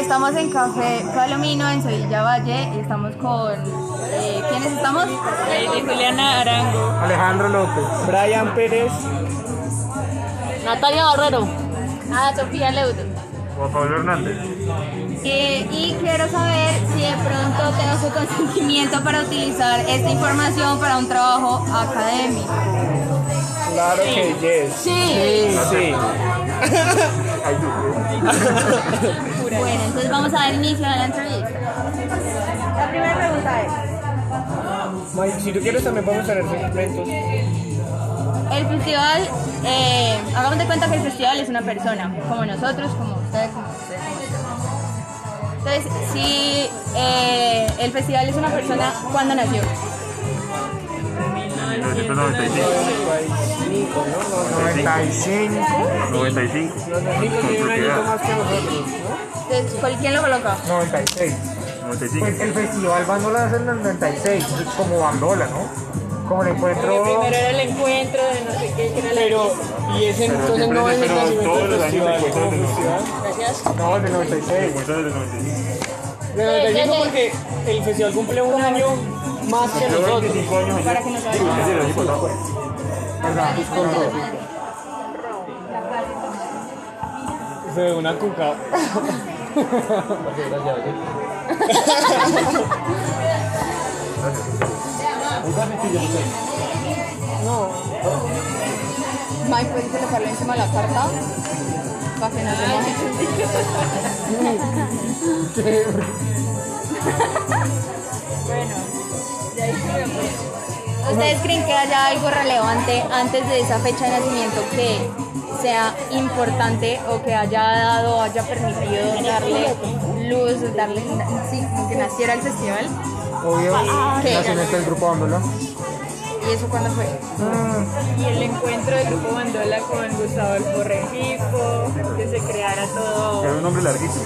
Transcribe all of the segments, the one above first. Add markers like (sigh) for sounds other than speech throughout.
estamos en Café Palomino en Sevilla Valle y estamos con... eh, ¿Quiénes estamos? Lady Juliana Arango. Alejandro López. Brian Pérez. Natalia Barrero. Ah, Sofía Leudo. Juan Pablo Hernández. Eh, y quiero saber si de pronto tengo su consentimiento para utilizar esta información para un trabajo académico. Claro que yes. Sí. Sí. Tú. Bueno, entonces vamos a dar inicio a la entrevista. La primera pregunta es, Mike, si tú quieres también podemos tener segmentos. el festival, eh, hagamos de cuenta que el festival es una persona, como nosotros, como ustedes, como ustedes. como ustedes. Entonces, si eh, el festival es una persona, ¿cuándo nació? 1995. 95, ¿no? 95. 95. 95 tiene un añito más que nosotros, ¿no? Entonces, ¿cuál- ¿quién lo coloca? 96. 95. Pues el festival Bandola es en el 96, como Bandola, ¿no? Como el encuentro. Primero era el encuentro de no sé qué, que era la Pero, y ese entonces no es el pero nacimiento todos del los años festival. Gracias. No, el del 96. Encuentro desde 95. De 95 porque el festival cumple un año más que nosotros. 25 años ayer. Para que nos. ¿Verdad? Fue una cuca. (laughs) Mike, ¿puedes colocarlo encima de la carta? Para que no se moje. Bueno, ya. ¿Ustedes creen que haya algo relevante antes de esa fecha de nacimiento que sea importante o que haya dado, haya permitido darle luz, darle, sí, como que naciera el festival? Obvio, ¿Qué? nacimiento del grupo Bandola. ¿Y eso cuándo fue? Y el encuentro del grupo Bandola con Gustavo el Borregipo, que se creara todo. Era un nombre larguísimo.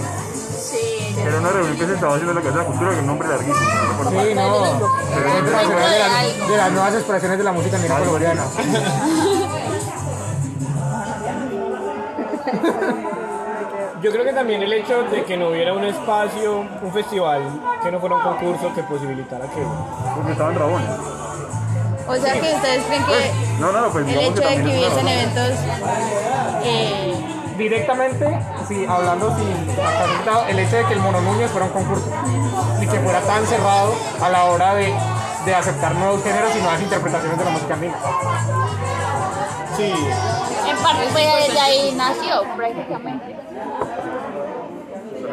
Sí, Era una reunión que se estaba haciendo en la Casa de la Cultura, que era un nombre larguísimo. no. Sí, no. Pero de, las, de las- de las nuevas expresiones de la música negra colombiana. Yo creo que también el hecho de que no hubiera un espacio, un festival, que no fuera un concurso que posibilitara que... Porque estaban rabones. O sea que ustedes creen que No, no, no, pues el hecho de que hubiesen eventos eh, Directamente, sí, hablando sin sentado, el hecho de que el Mono Núñez fuera un concurso y que fuera tan cerrado a la hora de, de aceptar nuevos géneros y nuevas interpretaciones de la música andina. Sí, En parte fue desde ahí nació prácticamente.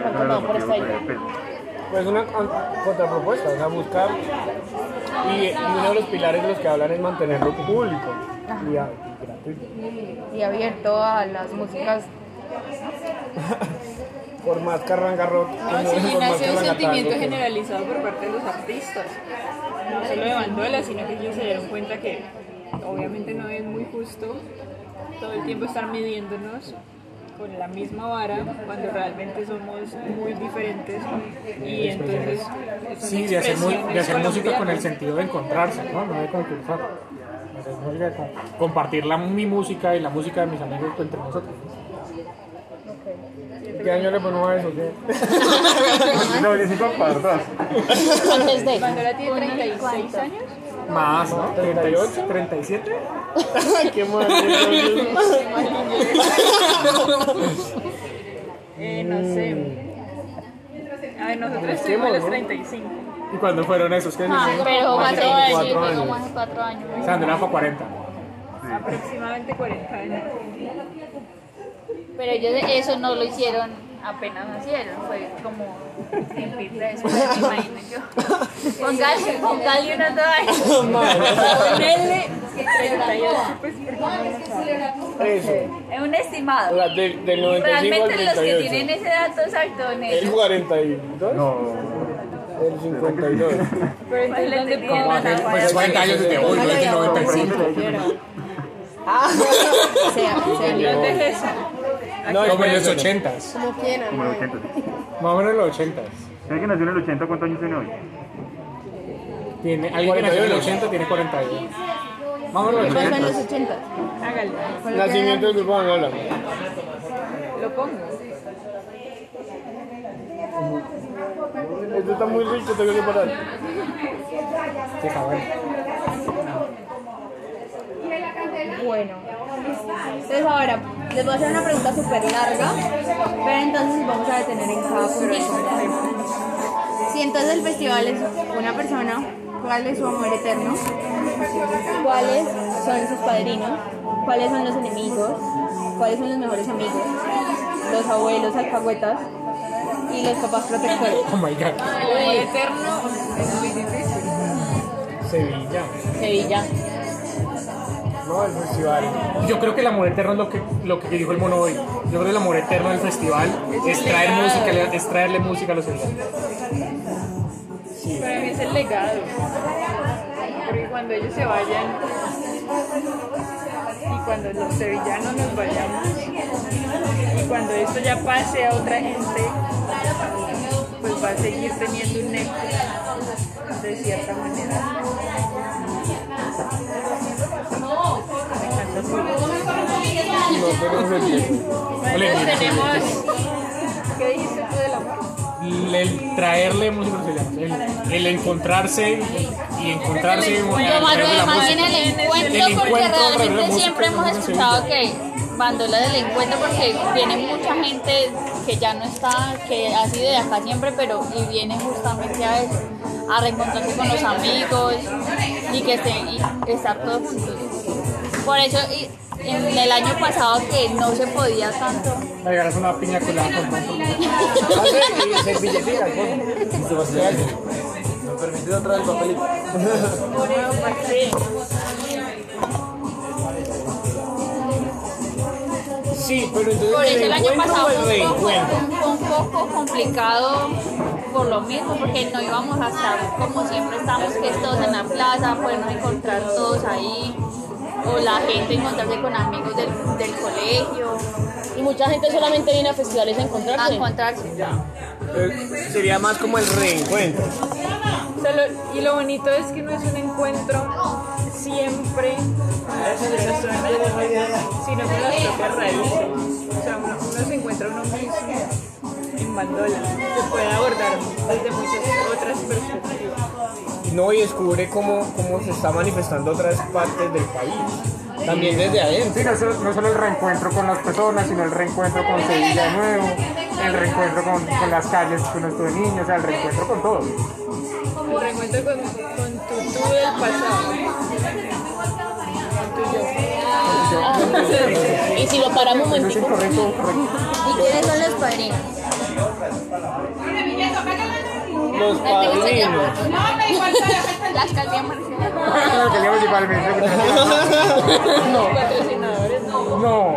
Pero no, pues una contrapropuesta, o sea, buscar... Y, y uno de los pilares de los que hablan es mantenerlo público y, a- y gratuito. y abierto a las músicas. (laughs) Por más carrangarro... No, sí, nació un sentimiento generalizado por parte de los artistas, no solo de Bandola, sino que ellos se dieron cuenta que obviamente no es muy justo todo el tiempo estar midiéndonos con la misma vara cuando realmente somos muy diferentes y entonces Sí, de hacer, de hacer música con el sentido de encontrarse, ¿no? No de concursar. Hacer música de con- compartir la, mi música y la música de mis amigos entre nosotros. ¿Qué año le ponemos a eso? ¿Qué? (laughs) (laughs) No, 25 para atrás. De. Bandola tiene 36 años. Más, ¿no? 38, 37. (laughs) ¡Qué mal! (laughs) Eh, no sé. A ver, nosotros a los mono. 35. ¿Y cuándo fueron esos? ¿Qué Ah, dicen? pero Más más de de cuatro sí, fue años. como hace cuatro años. Sandra fue 40. Aproximadamente 40 años. Pero ellos eso no lo hicieron apenas nacieron, fue como tiempito (laughs) después, me imagino yo. Póngale, póngale dos años. Ponele 38, pues porque no lo sabe. Eso. Es un estimado. O sea, de- del Y 95 al realmente los que 38. tienen ese dato exacto El eso. 42, No, el 52. Pero entonces, ¿dónde Como pongo hace- la Pues 40 años desde hoy, no es del 95. Sea, sea. ¿Dónde es eso? No, Como en los espérate. 80 Como quién, como el 80. Más o menos en los 80 ¿Sabes que nació en el 80? ¿Cuántos años tiene hoy? Tiene, alguien que nació en el 80 tiene 41. Más o menos en los ¿Cuáles son 80. los 80? Hágalo. Nacimiento del grupo Angola. Lo pongo. Esto está muy rico, tengo que parar. Qué cabrón. Bueno, entonces ahora les voy a hacer una pregunta súper larga, pero entonces vamos a detener en cada puntito. Si entonces el festival es una persona, ¿cuál es su amor eterno? ¿Cuáles son sus padrinos? ¿Cuáles son los enemigos? ¿Cuáles son los mejores amigos? Los abuelos alcahuetas y los papás protectores. Oh my god. Amor eterno es muy difícil. Sevilla. Sevilla. No, el festival. Yo creo que el amor eterno es lo que, lo que dijo el mono hoy. Yo creo que el amor eterno del festival es traer música, es traerle música a los eventos. Para mí es el legado. Porque cuando ellos se vayan y cuando los sevillanos nos vayamos y cuando esto ya pase a otra gente, pues va a seguir teniendo un eco de cierta manera. ¿Qué dijiste tú del amor? el, traerle música. El, el encontrarse y encontrarse. De la Más música. bien el encuentro, El porque encuentro realmente siempre hemos escuchado que bandola del encuentro porque viene mucha gente que ya no está, que ha sido de acá siempre, pero y viene justamente a eso, a reencontrarse con los amigos y que estén y estar todos juntos. Por eso y en el año pasado que no se podía tanto, Me regalas una piña colada con. ¿Me permite otra vez el papelito? Sí. Pero entonces por eso el año pasado fue un, poco, un complicado por lo mismo, porque no íbamos a estar como siempre estamos, que todos en la plaza, podernos encontrar todos ahí, o la gente encontrarse con amigos del, del colegio, Y mucha gente solamente viene a festivales a a encontrarse. encontrarse. Eh, Sería más como el reencuentro. O sea, lo- y lo bonito es que no es un encuentro siempre con las personas, sino con las propias raíces. O sea, uno, uno se encuentra uno mismo en bandola, se puede abordar desde muchas otras perspectivas. No, y descubre cómo, cómo se está manifestando otras partes del país. También desde adentro. Sí, no, solo- no solo el reencuentro con las personas, sino el reencuentro con Sevilla de nuevo, el reencuentro con, con las calles que uno estuvo de niño, o sea, el reencuentro con todo. El reencuentro con, con tu tú del pasado. Con tu yo. Y si lo paramos un momentico. ¿Y quiénes son los padrinos? Los padrinos. (laughs) La alcaldía municipal. Principalmente. (laughs) Patrocinadores, no. No,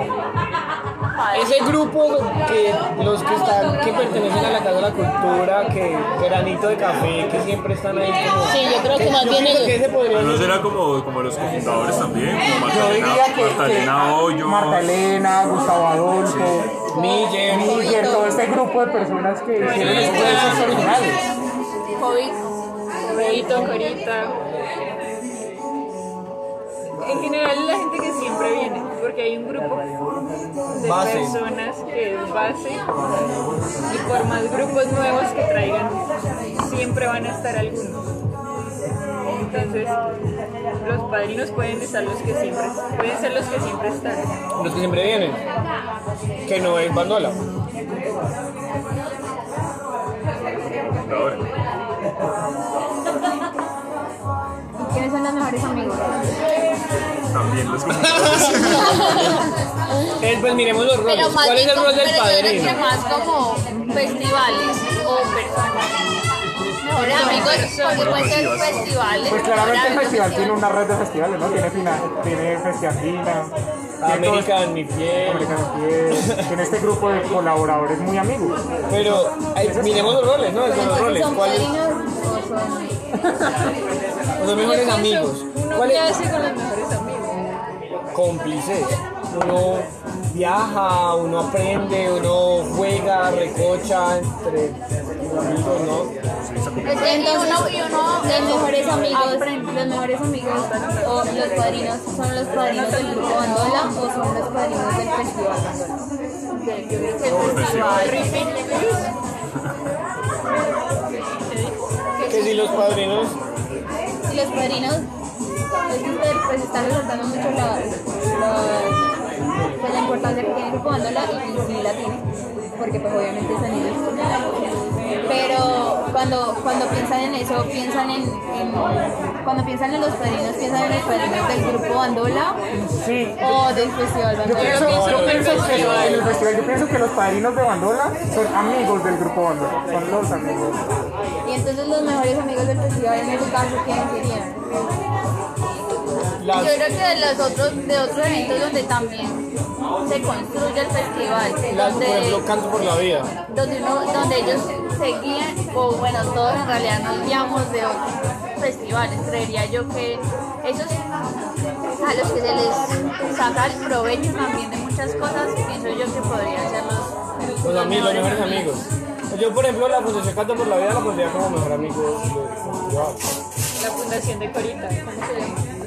Ese grupo que los que están, que pertenecen a la Casa de la Cultura, que granito de café, que siempre están ahí como. sí, yo creo que más bien pienso que el, ese podría ¿No ser. será como, como los cofundadores también? Como yo Magdalena, diría que, Magdalena que Hoyos. Marta Elena, Gustavo Adolfo, Miller. Miguel, todo este grupo de personas que tienen esfuerzos originales. Corito, Corita. En general la gente que siempre viene, porque hay un grupo de Base. personas que es base y por más grupos nuevos que traigan, siempre van a estar algunos. Entonces, los padrinos pueden estar los que siempre, pueden ser los que siempre están. Los que siempre vienen. Que no es bandola. Ahora. ¿Y quiénes son los mejores amigos? También los. (laughs) Eh, pues miremos los roles. ¿Cuál es el rol del padrino? más como festivales o personas. Porque ser festivales. Pues claramente el festival tiene una red de festivales, ¿no? Tiene, fina, tiene América en mi piel. América en Piel, tiene este grupo de colaboradores muy amigos. Pero miremos los roles, ¿no? Los roles. ¿Son ¿Cuál es- (laughs) o son...? los mejores amigos? ¿Cuál es? con los mejores amigos. Cómplices. Uno viaja, uno aprende, uno juega, recocha entre amigos, ¿no? Es que y uno, Los mejores amigos, los mejores amigos o los padrinos son los padrinos del grupo Bandola o son los padrinos del festival Bandola. que si los padrinos Y los padrinos pues están resaltando mucho la, la, pues, la importancia que tiene Grupo Bandola y sí la tiene, porque pues obviamente es a nivel pero cuando, cuando piensan en eso, piensan en, en- cuando piensan en los padrinos, piensan en los padrinos del grupo Bandola Sí, o del festival Yo Bandola. pienso, yo pienso que festival. en el festival, yo pienso que los padrinos de Bandola son amigos del grupo Bandola, son los amigos. Y entonces los mejores amigos del festival en ese caso, ¿quiénes serían? Las Yo creo que de los otros, de otros eventos donde también se construye el festival, las por donde, ejemplo canto por la vida. donde, uno, donde ellos se guían, o bueno, todos en realidad nos guiamos de otros festivales. Creería yo que esos a los que se les saca el provecho también de muchas cosas, pienso yo que podrían ser los, Los amigos, los mejores amigos. Yo por ejemplo la Fundación Canto por la Vida la pondría como mejor amigo. La fundación de Corita, ¿cómo se llama?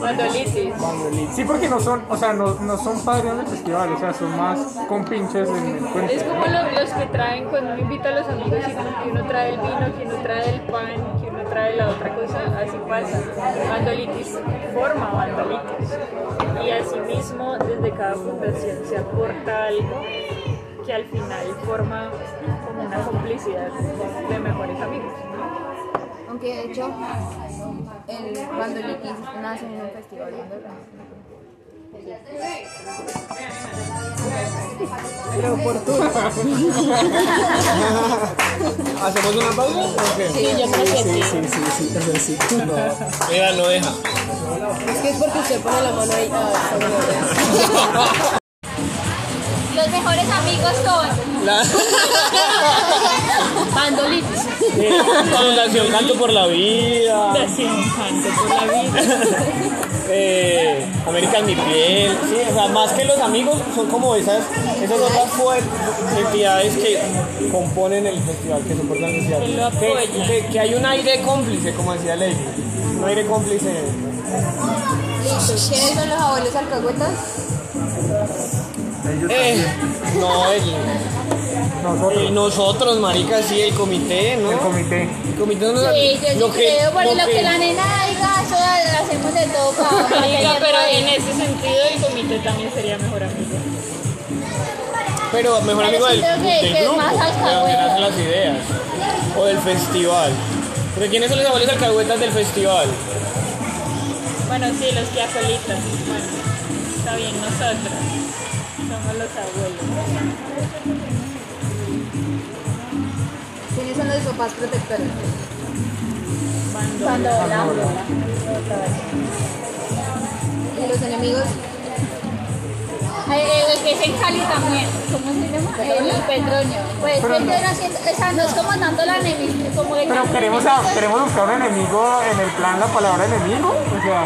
Bandolitis. Sí, porque no son, o sea, no, no son padrinos del festival, o sea, son más compinches en el cuento. Es como lo- los que traen cuando uno invita a los amigos y uno, que uno trae el vino, que uno trae el pan, que uno trae la otra cosa, así pasa. Bandolitis forma bandolitis. Y asimismo, desde cada fundación se aporta algo que al final forma como una complicidad de mejores amigos. Aunque de hecho, el Bandolitis nace en un festival Bandola. (laughs) ¿Hacemos una pausa? ¿O qué? Sí, yo creo que sí. Sí, sí, sí, eso sí. No. Ella no deja. Es que es porque usted pone la mano ahí. (laughs) Los mejores amigos son La (laughs) Bandolitis. Fundación Canto por la Vida. Fundación Canto por la vida. (laughs) eh, American Mi Piel, sí, o sea, más que los amigos, son como esas, esas otras entidades que componen el festival, que soportan el festival. Que Que, que- hay un aire cómplice, como decía Ley, un aire cómplice. Listo, ¿quiénes son los abuelos alcahuetas? Ellos Eh, no, el- Nosotros, eh, nosotros, marica, sí, el comité, ¿no? el comité. El comité no Sí, yo sí lo que- creo, por lo lo que, que- la nena diga, eso hacemos de todo para, (laughs) para tenerlo pero en ese sentido el comité también sería mejor amigo. Pero mejor Pero amigo sí del, que- del que grupo, más de nacen las ideas. O del festival. Porque ¿quiénes son los abuelos alcahuetas del festival? Bueno, sí, los que acolitan. Bueno, está bien, nosotros los abuelos. ¿Quiénes son los papás protectores? Bandola. ¿Y los enemigos? El que es en Cali también, ¿cómo se llama? El Petronio. Pues Pero él no. es como dando la enemistad, como el Pero queremos, a- queremos buscar un enemigo en el plan, la palabra enemigo, o sea,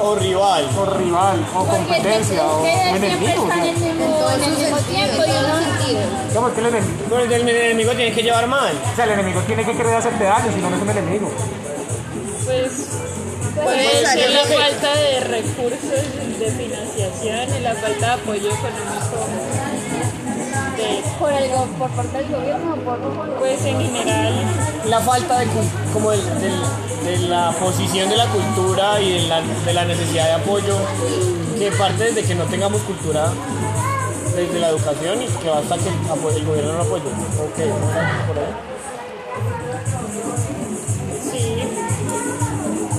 O rival. o rival, o Porque es que- competencia, o es que enemigo. están en el mismo, en el mismo tiempo y uno... digamos que el enemigo, Pero el del enemigo tiene que llevar mal. o sea, el enemigo tiene que querer hacerte daño, si no, no es un enemigo. Pues puede ser la falta de recursos de financiación y la falta de apoyo económico de, Por, el, go- por parte del gobierno o por... pues en general La falta de, como de la posición de la cultura y de la, de la necesidad de apoyo que parte desde que no tengamos cultura desde la educación y que basta que el, gobierno no apoye. Ok, por ahí. sí,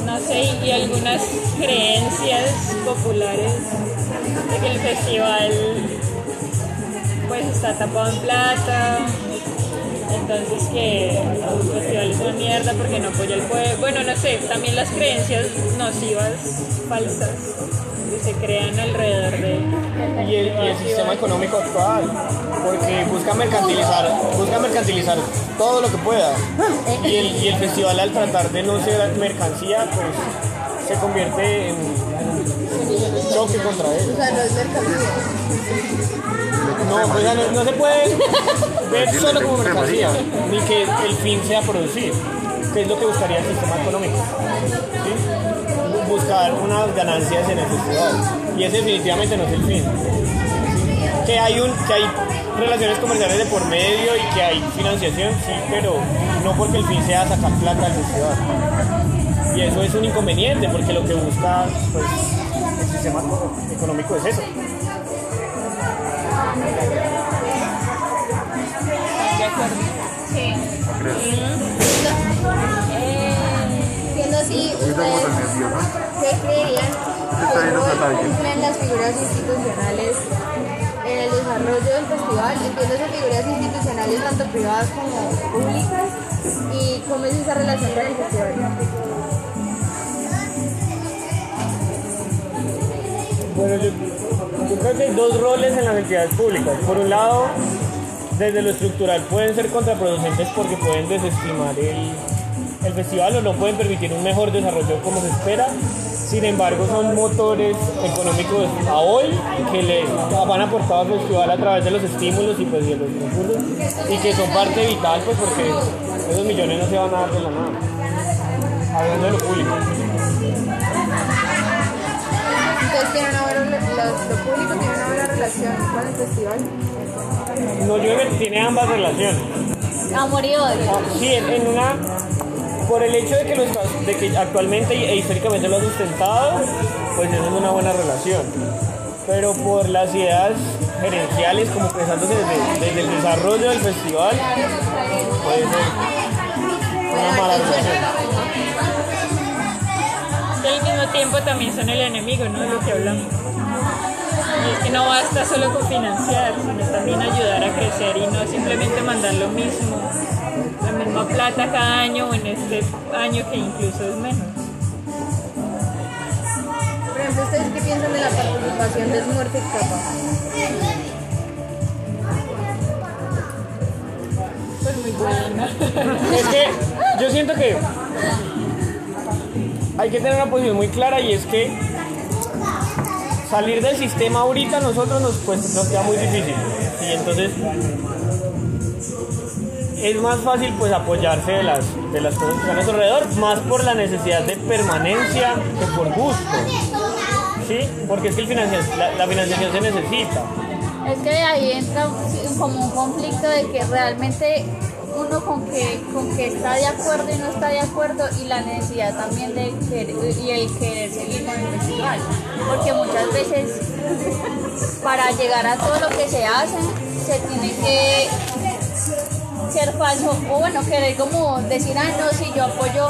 no sé, y algunas creencias populares de que el festival pues está tapado en plata, entonces que el festival es una mierda porque no apoya al pueblo, bueno, no sé, también las creencias nocivas, falsas, que se crean alrededor de... y el, y el sistema económico actual, porque busca mercantilizar, busca mercantilizar todo lo que pueda. Y el, y el festival al tratar de no ser mercancía, pues se convierte en un choque contra él. O sea, no es mercancía. No, pues, ya no, no se puede (laughs) ver solo como mercancía, ni que el fin sea producir, que es lo que buscaría el sistema económico. ¿sí? Buscar unas ganancias en el festival. Y ese definitivamente no es el fin. Que hay, un, que hay relaciones comerciales de por medio y que hay financiación, sí, pero no porque el fin sea sacar plata al festival. Y eso es un inconveniente porque lo que busca pues, el sistema económico es eso. De acuerdo. Sí. Siendo así, Ahorita como ¿ustedes tan nervioso. qué creerían cumplen las figuras institucionales en el desarrollo del festival? Entiéndose figuras institucionales tanto privadas como públicas y cómo es esa relación con el festival. Bueno, yo, creo que hay dos roles en las entidades públicas. Por un lado, desde lo estructural pueden ser contraproducentes porque pueden desestimar el, el festival o no pueden permitir un mejor desarrollo como se espera. Sin embargo, son motores económicos a hoy que le han aportado al festival a través de los estímulos y pues de los recursos y que son parte vital pues porque esos millones no se van a dar de la nada. Hablando de lo público. Tiene una buena, lo, lo público tiene una buena relación con el festival. No, yo creo que tiene ambas relaciones. Amor y odio. Sí, en, en una. Por el hecho de que, lo está- de que actualmente e históricamente lo ha sustentado, pues eso es una buena relación. Pero por las ideas gerenciales, como pensándose desde, desde el desarrollo del festival, puede ser una mala relación. Que al mismo tiempo también son el enemigo, ¿no? De lo que hablamos. Y es que no basta solo con financiar, sino también ayudar a crecer y no simplemente mandar lo mismo, la misma plata cada año o en este año que incluso es menos. Por ejemplo, ¿ustedes qué piensan de la participación de Smurfit Kappa? Pues muy buena. Es que yo siento que hay que tener una posición muy clara y es que salir del sistema ahorita nosotros nos, pues, nos queda muy difícil. Y entonces es más fácil pues apoyarse de las, de las cosas que están a su alrededor, más por la necesidad de permanencia que por gusto. ¿Sí? Porque es que la financiación se necesita. Es que ahí entra como un conflicto de que realmente uno con que, con que está de acuerdo y no está de acuerdo y la necesidad también de querer, y el querer seguir con el festival. Porque muchas veces para llegar a todo lo que se hace se tiene que ser falso o bueno, querer como decir, ah, no, si yo apoyo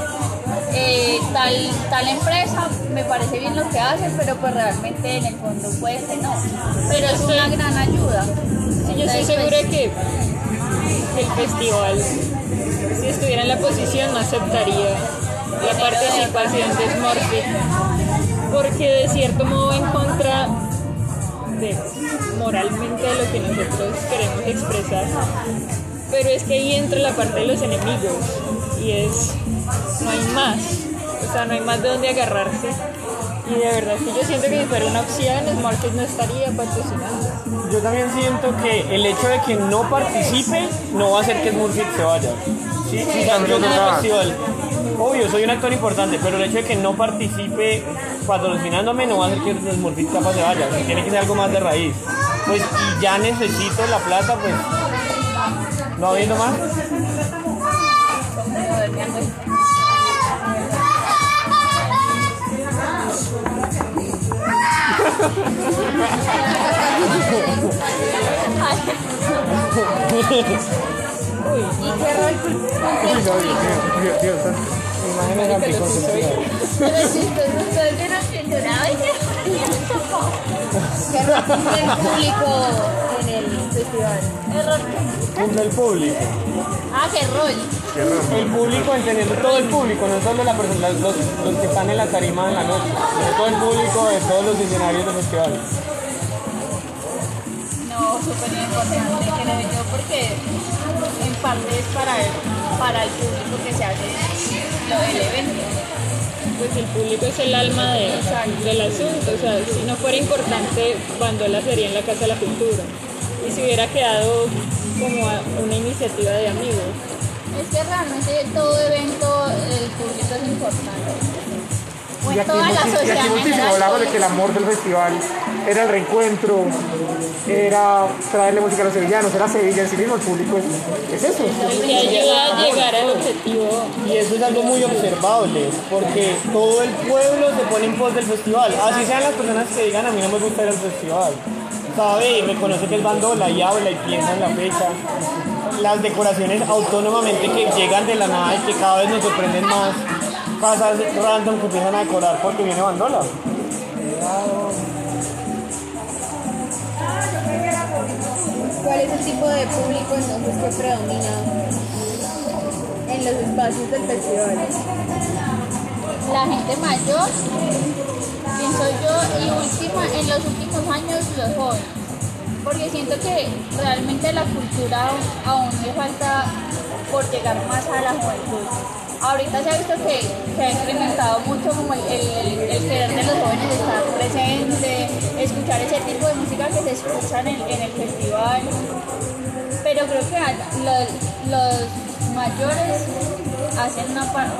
eh, tal, tal empresa, me parece bien lo que hacen, pero pues realmente en el fondo puede que no. Pero es una gran ayuda. Sí, yo estoy segura pues, que el festival, si estuviera en la posición, no aceptaría la participación de Smurfit, porque de cierto modo en contra de moralmente de lo que nosotros queremos expresar. Pero es que ahí entra la parte de los enemigos y es, no hay más, o sea, no hay más de dónde agarrarse. Y de verdad que yo siento que si fuera una opción, Smurfit no estaría patrocinando. Yo también siento que el hecho de que no participe no va a hacer que Smurfit se vaya. ¿sí? Sea, yo en el festival, obvio, soy un actor importante, pero el hecho de que no participe patrocinándome no va a hacer que Smurfit capaz se vaya. O sea, tiene que ser algo más de raíz. Pues, y ya necesito la plata, pues, no habiendo más. Y qué rol cumple el público en el festival? Error. Cumple el público. Ah, qué rol. El público, entendiendo todo el público, no solo la persona, los, los que están en la tarima en la noche, sino todo el público de todos los escenarios del festival. No, súper importante, creo yo, porque en parte es para el, para el público que se hace lo del evento. Pues el público es el alma de- del asunto, o sea, si no fuera importante, Bandola sería en la Casa de la Cultura. Y si hubiera quedado como una iniciativa de amigos. Es que realmente todo evento el público es importante. Y aquí, toda la y aquí hablamos de que el amor del festival era el reencuentro, era traerle música a los sevillanos, era Sevilla en sí mismo, el público es, es eso. Que ayuda a llegar al objetivo. Y eso es algo muy observable, porque todo el pueblo se pone en pos del festival. Así sean las personas que digan, a mí no me gusta ir al festival. Sabe y reconoce que es bandola y habla y piensa en la fecha. Las decoraciones autónomamente que llegan de la nada y que cada vez nos sorprenden más. Casas random que empiezan a decorar porque viene bandola. ¿Cuál es el tipo de público entonces que predomina en los espacios del festival? la gente mayor, pienso yo, y última, en los últimos años los jóvenes. Porque siento que realmente la cultura aún, le falta por llegar más a la juventud. Ahorita se ha visto que se ha incrementado mucho como el, querer de los jóvenes estar presente, escuchar ese tipo de música que se escucha en el, festival. Pero creo que los mayores hacen una, par-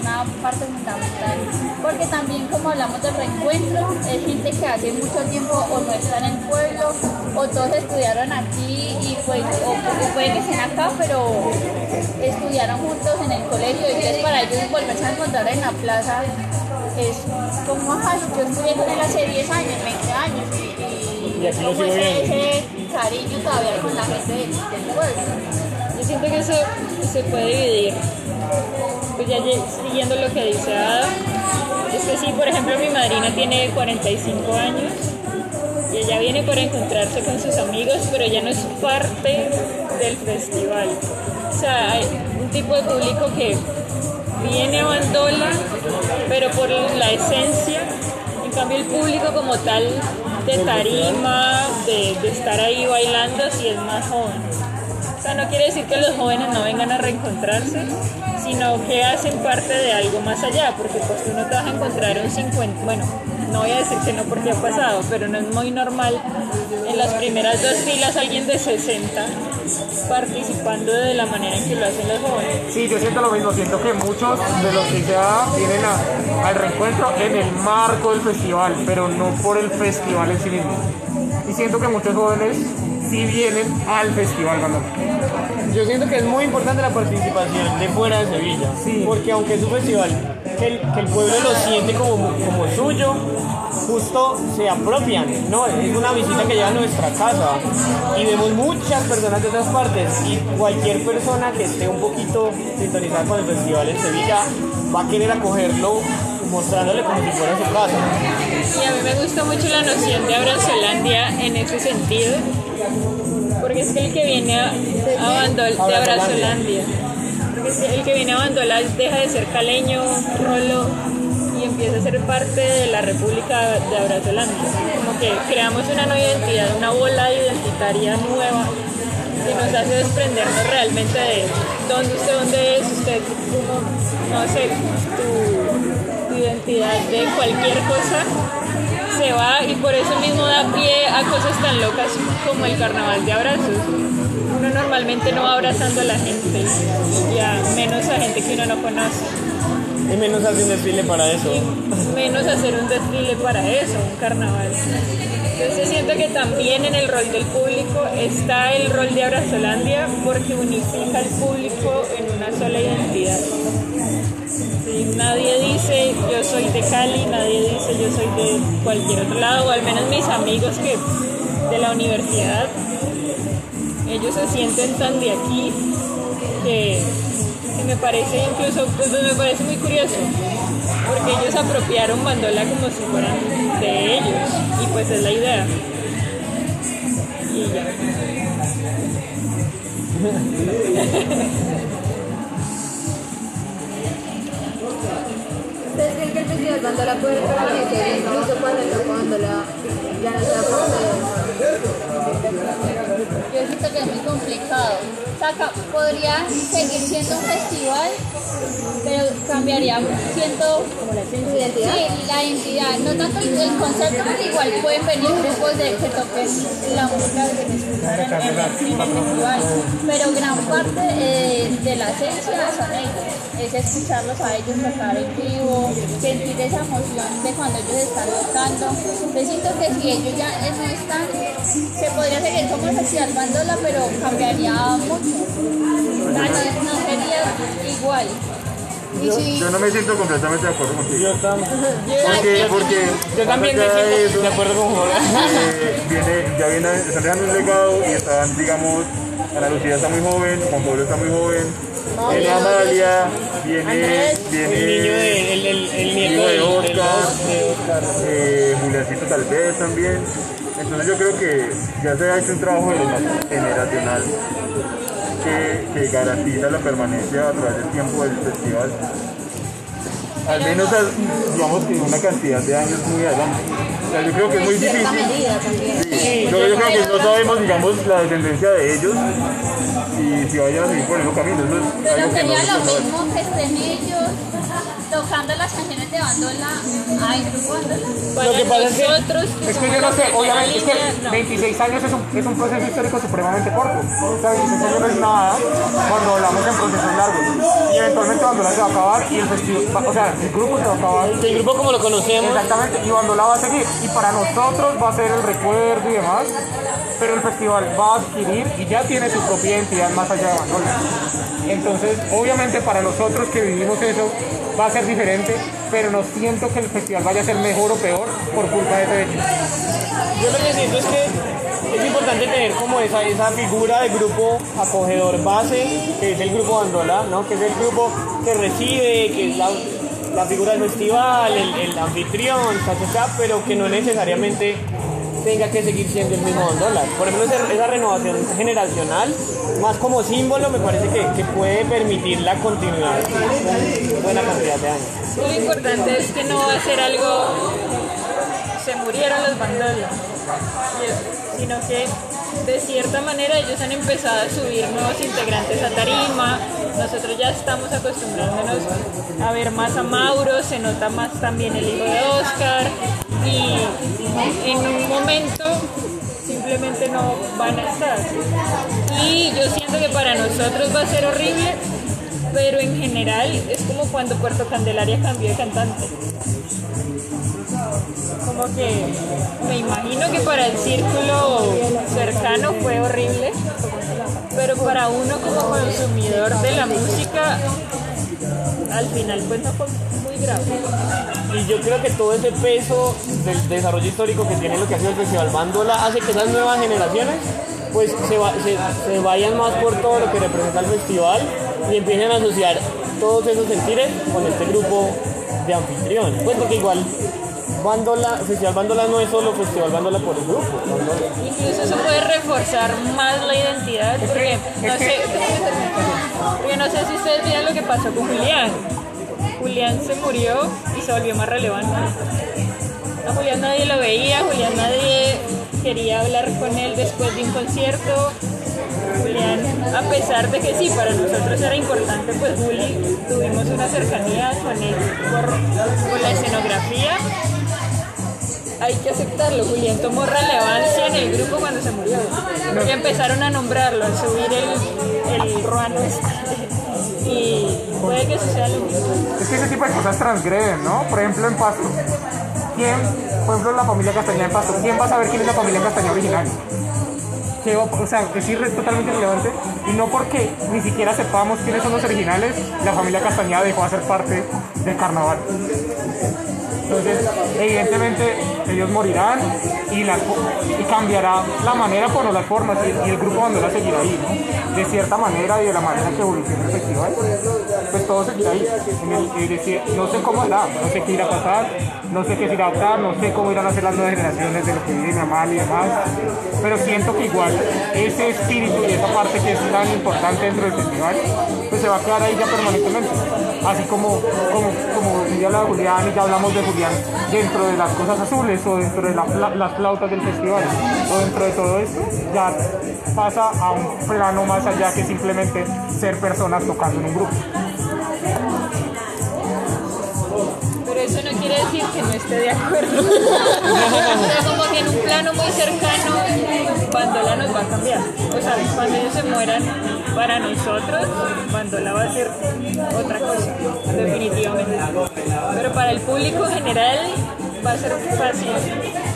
una parte fundamental. Porque también como hablamos del reencuentro, es gente que hace mucho tiempo o no está en el pueblo, o todos estudiaron aquí y pues, o, o puede que estén acá, pero estudiaron juntos en el colegio y entonces para ellos volverse a encontrar en la plaza es como, ajá, yo estudié con él hace 10 años, 20 años y, Y aquí como sigo ese, ese cariño todavía con la gente del pueblo. Siento que eso se puede dividir. Pues ya siguiendo lo que dice Ada, es que sí, por ejemplo, mi madrina tiene 45 años y ella viene para encontrarse con sus amigos, pero ella no es parte del festival. O sea, hay un tipo de público que viene a Bandola, pero por la esencia, en cambio el público como tal de tarima, de, de estar ahí bailando, sí es más joven. No quiere decir que los jóvenes no vengan a reencontrarse, sino que hacen parte de algo más allá, porque pues tú no te vas a encontrar un 50, bueno, no voy a decir que no porque ha pasado, pero no es muy normal en las primeras dos filas alguien de 60 participando de la manera en que lo hacen los jóvenes. Sí, yo siento lo mismo, siento que muchos de los que ya vienen a- al reencuentro en el marco del festival, pero no por el festival en sí mismo. Y siento que muchos jóvenes sí vienen al festival cuando Yo siento que es muy importante la participación de fuera de Sevilla, Sí. porque aunque es un festival que el, que el pueblo lo siente como, como suyo, justo se apropian, ¿no? Es una visita que llega a nuestra casa y vemos muchas personas de otras partes y cualquier persona que esté un poquito sintonizada con el festival en Sevilla va a querer acogerlo mostrándole como si fuera su casa. Y a mí me gusta mucho la noción de Abrazolandia en ese sentido, porque es que el que viene a, a Bandol, de Abrazolandia, porque es que el que viene a Bandola deja de ser caleño, rolo, y empieza a ser parte de la República de Abrazolandia. Como que creamos una nueva identidad, una bola identitaria nueva que nos hace desprendernos realmente de dónde usted, dónde es, usted, como, no sé, tu, tu identidad de cualquier cosa se va y por eso mismo da pie a cosas tan locas como el carnaval de abrazos. Uno normalmente no va abrazando a la gente y a menos a gente que uno no conoce. Y menos hace un desfile para eso. Y menos hacer un desfile para eso, un carnaval. Entonces siento que también en el rol del público está el rol de Abrazolandia porque unifica al público en una sola identidad. Nadie dice yo soy de Cali, nadie dice yo soy de cualquier otro lado, o al menos mis amigos que de la universidad, ellos se sienten tan de aquí que, que me parece incluso, pues me parece muy curioso, porque ellos apropiaron Bandola como si fueran de ellos, y pues es la idea. Y ya. (laughs) el Festival Bandola puede permanecer incluso cuando el grupo Bandola ya no sea Yo siento que es muy complicado. O sea, podría seguir siendo un festival, pero cambiaría, siento, ¿Tu identidad? Sí, la identidad, no tanto el, concepto, porque igual pueden venir grupos de que toquen la música que se escucha en, el festival, pero gran parte eh, de la esencia son ellos, es escucharlos a ellos tocar en vivo, sentir esa emoción de cuando ellos están tocando. Yo siento que si ellos ya no están, se podría seguir como Festival Bandola, pero cambiaría mucho. No, no igual. Yo no me siento completamente de acuerdo contigo. Yo, Porque, porque yo también me más de siento eso, de acuerdo con Jorge. (laughs) eh, viene, ya viene, están dejando un legado y están, digamos, Ana Lucía está muy joven, Juan Pablo está muy joven, viene Amalia, viene, viene El niño de, el, el, el nieto hijo de, de de Oscar, de Oscar. eh, Juliancito tal vez también. Entonces yo creo que ya se ha hecho un trabajo generacional que, que garantiza la permanencia a través del tiempo del festival. Al menos, digamos que una cantidad de años muy adelante. O sea, yo creo que es muy difícil. Sí, yo, yo creo que no sabemos, digamos, la descendencia de ellos y si vayan a seguir por ese camino. Eso es Pero no sería se lo mismo que estén ellos tocando las canciones de Bandola. Ay, grupo Bandola. Lo que pasa es que- nosotros Es que yo no sé, obviamente, es que 26 años es un, es un proceso histórico supremamente corto. O sea, 26 años no es nada cuando hablamos en procesos largos. Y eventualmente Bandola se va a acabar y el festival, o sea, el grupo se va a acabar. El grupo como lo conocemos, Exactamente, y Bandola va a seguir. Y para nosotros va a ser el recuerdo y demás. Pero el festival va a adquirir y ya tiene su propia identidad más allá de Bandola. Entonces, obviamente para nosotros que vivimos eso va a ser diferente, pero no siento que el festival vaya a ser mejor o peor por culpa de ese hecho. yo lo que siento es que es importante tener como esa, esa figura de grupo acogedor base, que es el grupo Bandola, ¿no? que es el grupo que recibe, que es la, la figura del festival, el, el anfitrión, pero que no necesariamente tenga que seguir siendo el mismo Bandola. Por ejemplo, esa, esa renovación generacional, más como símbolo, me parece que, que puede permitir la continuidad de buena cantidad de años. Lo importante es que no va a ser algo, se murieron los bandolas, sino que de cierta manera ellos han empezado a subir nuevos integrantes a tarima, nosotros ya estamos acostumbrándonos a ver más a Mauro, se nota más también el hijo de Oscar y en un momento simplemente no van a estar. Y yo siento que para nosotros va a ser horrible, pero en general es como cuando Puerto Candelaria cambió de cantante. Como que me imagino que para el círculo cercano fue horrible, pero para uno como consumidor de la música, al final pues no fue muy grave. Y yo creo que todo ese peso del desarrollo histórico que tiene lo que ha sido el Festival Bandola hace que esas nuevas generaciones pues se, va- se- se vayan más por todo lo que representa el festival y empiecen a asociar todos esos sentires con este grupo de anfitrión. Pues porque igual Bandola, Festival Bandola no es solo Festival Bandola por el grupo. Bandola. Incluso eso puede reforzar más la identidad, porque no sé, porque no sé si ustedes vieron lo que pasó con Julián. Julián se murió y se volvió más relevante. A Julián nadie lo veía, Julián nadie quería hablar con él después de un concierto. Julián, a pesar de que sí, para nosotros era importante, pues Juli, tuvimos una cercanía con él por, por la escenografía. Hay que aceptarlo, Julián tomó relevancia en el grupo cuando se murió. Porque empezaron a nombrarlo, a subir el, el ruano este. Y puede que eso sea lo mismo. Es que ese tipo de cosas transgreden, ¿no? Por ejemplo, en Pasto. ¿Quién, por ejemplo, la familia Castañeda en Pasto, ¿quién va a saber quién es la familia Castañeda original? Que, o sea, es irre- totalmente irrelevante. Y no porque ni siquiera sepamos quiénes son los originales, la familia Castañeda dejó de ser parte del carnaval. Entonces, evidentemente, ellos morirán y, fo- y cambiará la manera por no las formas y, el grupo Bandola seguirá ahí. De cierta manera y de la manera que evoluciona el festival, pues todo seguirá ahí. No sé cómo será, no sé qué irá a pasar, no sé qué se irá a adoptar, no sé cómo irán a ser las nuevas generaciones de lo que viene mal y demás, pero siento que igual ese espíritu y esa parte que es tan importante dentro del festival, pues se va a quedar ahí ya permanentemente. Así como, como, como ya de Julián y ya hablamos de Julián dentro de las cosas azules o dentro de la las flautas del festival o dentro de todo esto, ya pasa a un plano más allá que simplemente ser personas tocando en un grupo. Que no esté de acuerdo. (laughs) Pero como que en un plano muy cercano, Bandola nos va a cambiar. O sea, cuando ellos se mueran para nosotros, Bandola va a ser otra cosa, definitivamente. Pero para el público general va a ser fácil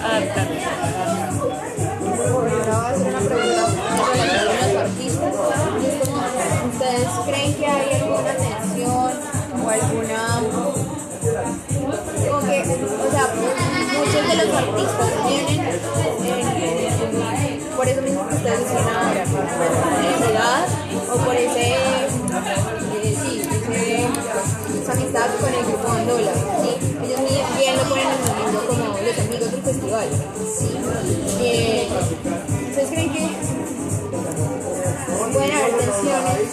adaptar. Muchos de los artistas vienen en- por eso mismo que ustedes dicen necesidad o por ese, eh, sí, ese, amistad con el grupo Andola, ¿sí? Ellos bien lo ponen en el mundo como los amigos del festival, ¿sí? Eh, ¿Ustedes creen que pueden haber tensiones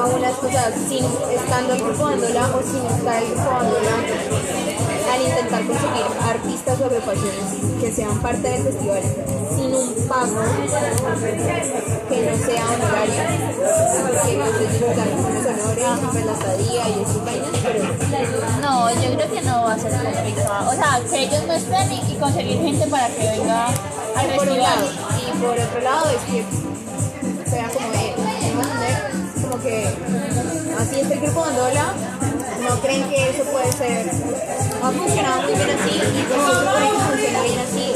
a unas cosas sin estando el grupo Andola o sin estar el grupo Andola al intentar conseguir artistas o agrupaciones que sean parte del festival sin un pago que no sea honorario. Porque no si están unos honores pues la estadía y esas vainas pero No, yo creo que no va a ser complicado. O sea, que ellos no estén y, y conseguir gente para que venga al por un lado y por otro lado es que sea como de como que así es el grupo Andola no creen que eso puede ser ha funcionado muy bien así y se supone que bien así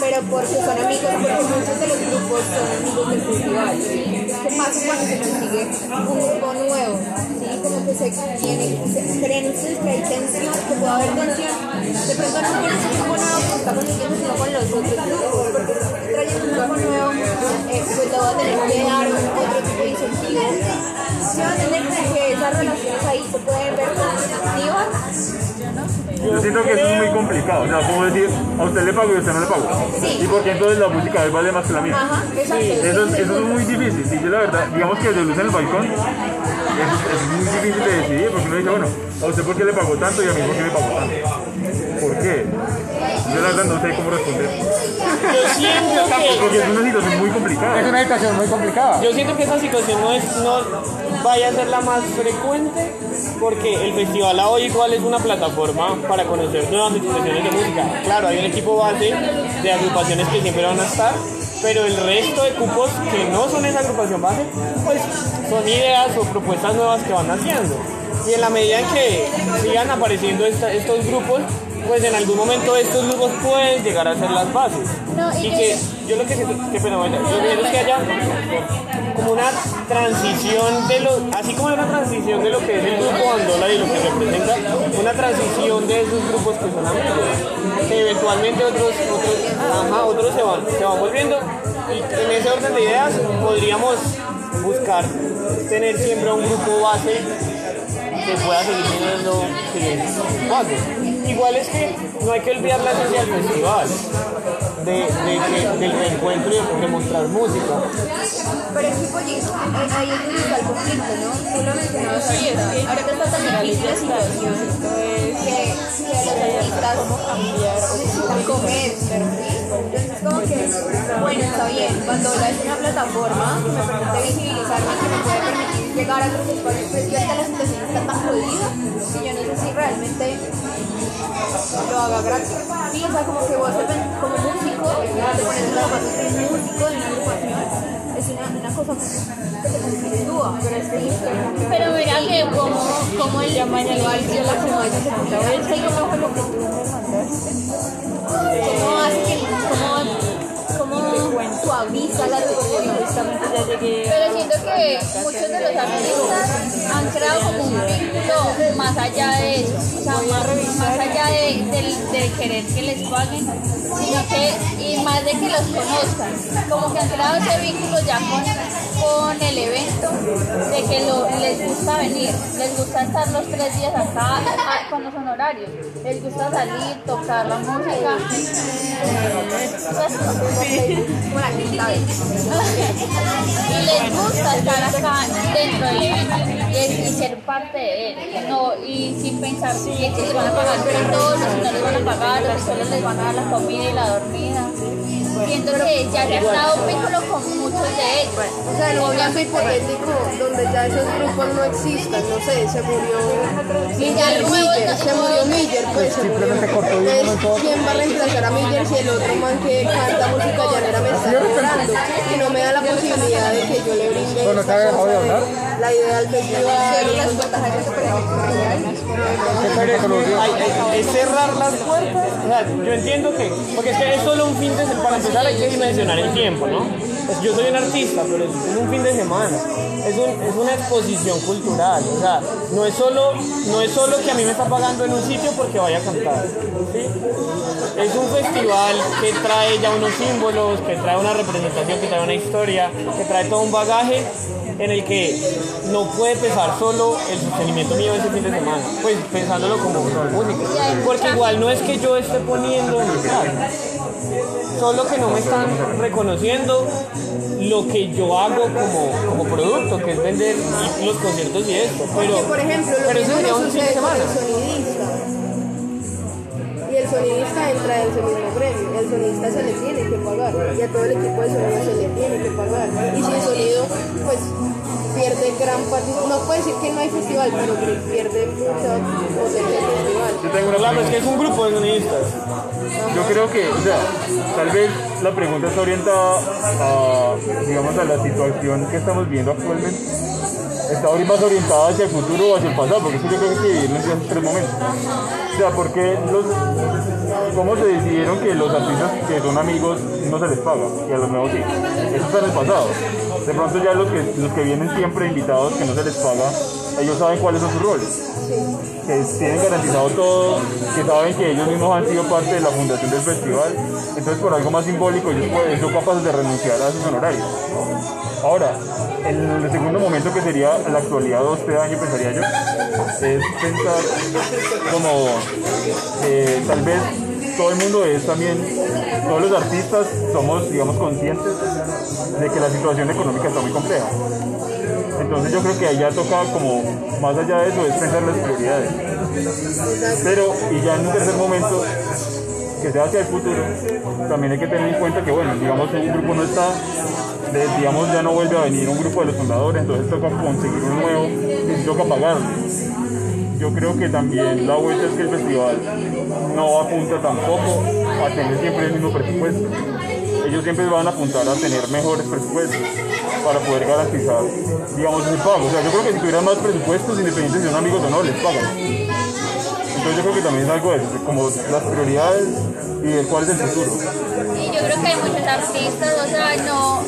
pero porque son amigos porque muchos de los grupos son amigos del festival. ¿qué pasa cuando se consigue un grupo nuevo? ¿sí? como que se tiene se creen ustedes que hay tensión que puede haber tensión de pronto no con ese grupo nuevo que está consiguiendo sino con los otros grupos porque trayendo un grupo nuevo eh, pues le va a tener que dar otro tipo de se va a tener que esas relaciones ahí se pueden ver Yo siento que eso es muy complicado. O sea, como decir, a usted le pago y a usted no le pago. Sí. ¿Y por qué entonces la música de él vale más que la mía? ajá exacto Eso, es- eso es muy difícil. Sí, yo la verdad, digamos que de luz en el balcón, es- es muy difícil de decidir porque uno dice, bueno, a usted por qué le pagó tanto y a mí por qué me pagó tanto. ¿Por qué? Yo la verdad no sé cómo responder. Yo siento que Porque es una situación muy complicada. Es una situación muy complicada. Yo siento que esa situación no, es, no vaya a ser la más frecuente porque el festival a hoy igual es una plataforma para conocer nuevas expresiones de música. Claro, hay un equipo base de agrupaciones que siempre van a estar, pero el resto de cupos que no son esa agrupación base, pues son ideas o propuestas nuevas que van haciendo. Y en la medida en que sigan apareciendo estos grupos, pues en algún momento estos grupos pueden llegar a ser las bases. No, y y que- que yo lo que siento, pena, yo siento que haya como una transición de lo, así como una transición de lo que es el grupo Andola y lo que representa, una transición de esos grupos que son amigos, que eventualmente otros, otros, ajá, otros se van, se van volviendo y en ese orden de ideas podríamos buscar tener siempre un grupo base que pueda seguir teniendo bases. Igual es que no hay que olvidar la esencia del festival, de, de que- del reencuentro y de, de mostrar música. Pero es que, oye, ahí ahí es donde está el conflicto, ¿no? Tú lo mencionabas ahorita. Ahorita está tan difícil la situación que, que los artistas necesitan comer, pero sí. Entonces, como que, bueno, está bien. Bandola es una plataforma que me permite visibilizarme, que me puede permitir llegar a otros espacios, pero es que la situación está tan jodida que yo no sé si realmente lo haga gratis. Sí, o sea, como que vos como músico, te pones en un músico de una agrupación. Es una, una cosa que conflictúa, pero mira que como, como el la semana se puta vez, ahí como fue lo que me mandaste. ¿Cómo hace que, cómo suaviza la situación? Justamente ya llegué Pero siento que muchos de los artistas han creado como un vínculo más allá de eso, o sea, más, más allá de, del, del querer que les paguen, sino que, y más de que los conozcan, como que han creado ese vínculo ya con, con el evento, de que lo, les gusta venir, les gusta estar los tres días acá a- con los honorarios, les gusta salir, tocar la música. Bueno, aquí está. y les gusta estar acá dentro del evento y, ser parte de él no, y sin pensar si les van a pagar pero todos si no les van a pagar o solo les van a dar la comida y la dormida siento que ya se ha estado un vínculo con muchos de ellos. O sea, en un caso hipotético donde ya esos grupos no existan, no sé, se murió Miller, Miller, se murió Miller, pues se murió. Entonces, todo. ¿quién va a reemplazar a Miller si el otro man que canta música llanera me está cobrando? Y no me da la posibilidad de que yo le brinde la idea del festival. Hay- es cerrar las puertas. O sea, yo entiendo que, porque es que es solo un fin de semana. Hay que dimensionar el tiempo, ¿no? Pues yo soy un artista, pero es, un fin de semana. Es, un- es una exposición cultural. O sea, no es, solo, no es solo que a mí me está pagando en un sitio porque vaya a cantar. Es un festival que trae ya unos símbolos, que trae una representación, que trae una historia, que trae todo un bagaje en el que no puede pesar solo el sostenimiento mío ese fin de semana, pues pensándolo como música. Porque igual no es que yo esté poniendo mi plata, solo que no me están reconociendo lo que yo hago como, como producto, que es vender los conciertos y esto. Pero, Porque, por ejemplo, lo pero eso sería un fin de semana. el sonidista. Y el sonidista entra en ese mismo premio. El sonidista se le tiene que pagar. Y a todo el equipo de sonido se le tiene que pagar. Y sin sonido, pues pierde gran parte. No puede decir que no hay festival, pero pierde mucha potencia el festival. Yo tengo una Claro, es que es un grupo de sonidistas. Yo creo que, o sea, tal vez la pregunta está orientada a, digamos, a la situación que estamos viendo actualmente. Está más orientada hacia el futuro o hacia el pasado, porque eso yo creo que hay que dividirlo en esos tres momentos. O sea, ¿por qué los, cómo se decidieron que los artistas que son amigos no se les paga y a los nuevos sí? Eso está en el pasado. De pronto ya los que, los que vienen siempre invitados que no se les paga, ellos saben cuáles son sus roles que tienen garantizado todo, que saben que ellos mismos han sido parte de la fundación del festival, entonces por algo más simbólico ellos pueden, son capaces de renunciar a sus honorarios. Ahora, el segundo momento que sería la actualidad o este año pensaría yo, es pensar como que tal vez todo el mundo es también, todos los artistas somos, digamos, conscientes de que la situación económica está muy compleja. Entonces yo creo que ahí ya toca como, más allá de eso, es pensar las prioridades. Pero, y ya en un tercer momento, que sea hacia el futuro, también hay que tener en cuenta que, bueno, digamos, un grupo no está, digamos, ya no vuelve a venir un grupo de los fundadores, entonces toca conseguir uno nuevo y toca pagarlo. Yo creo que también la vuelta es que el festival no apunta tampoco a tener siempre el mismo presupuesto. Ellos siempre van a apuntar a tener mejores presupuestos para poder garantizar, digamos, ese pago. O sea, yo creo que si tuvieran más presupuestos, independientes de son amigos o no, les pagan. Entonces yo creo que también es algo de eso, como las prioridades y de cuál es el futuro. Y yo creo que hay muchos artistas, o sea, no,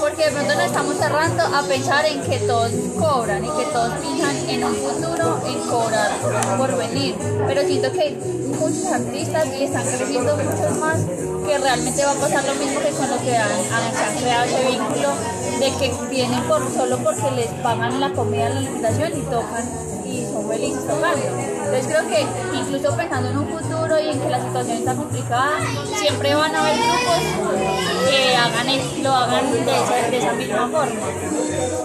porque de pronto nos estamos cerrando a pensar en que todos cobran y que todos piensan en un futuro en cobrar por venir. Pero siento que muchos artistas y están creciendo muchos más que realmente va a pasar lo mismo que con lo que han, han- creado ese vínculo de que vienen por, solo porque les pagan la comida, la alimentación y tocan y son felices tocando. Entonces creo que incluso pensando en un futuro y en que la situación está complicada, siempre van a haber grupos que hagan lo hagan de esa, de esa misma forma.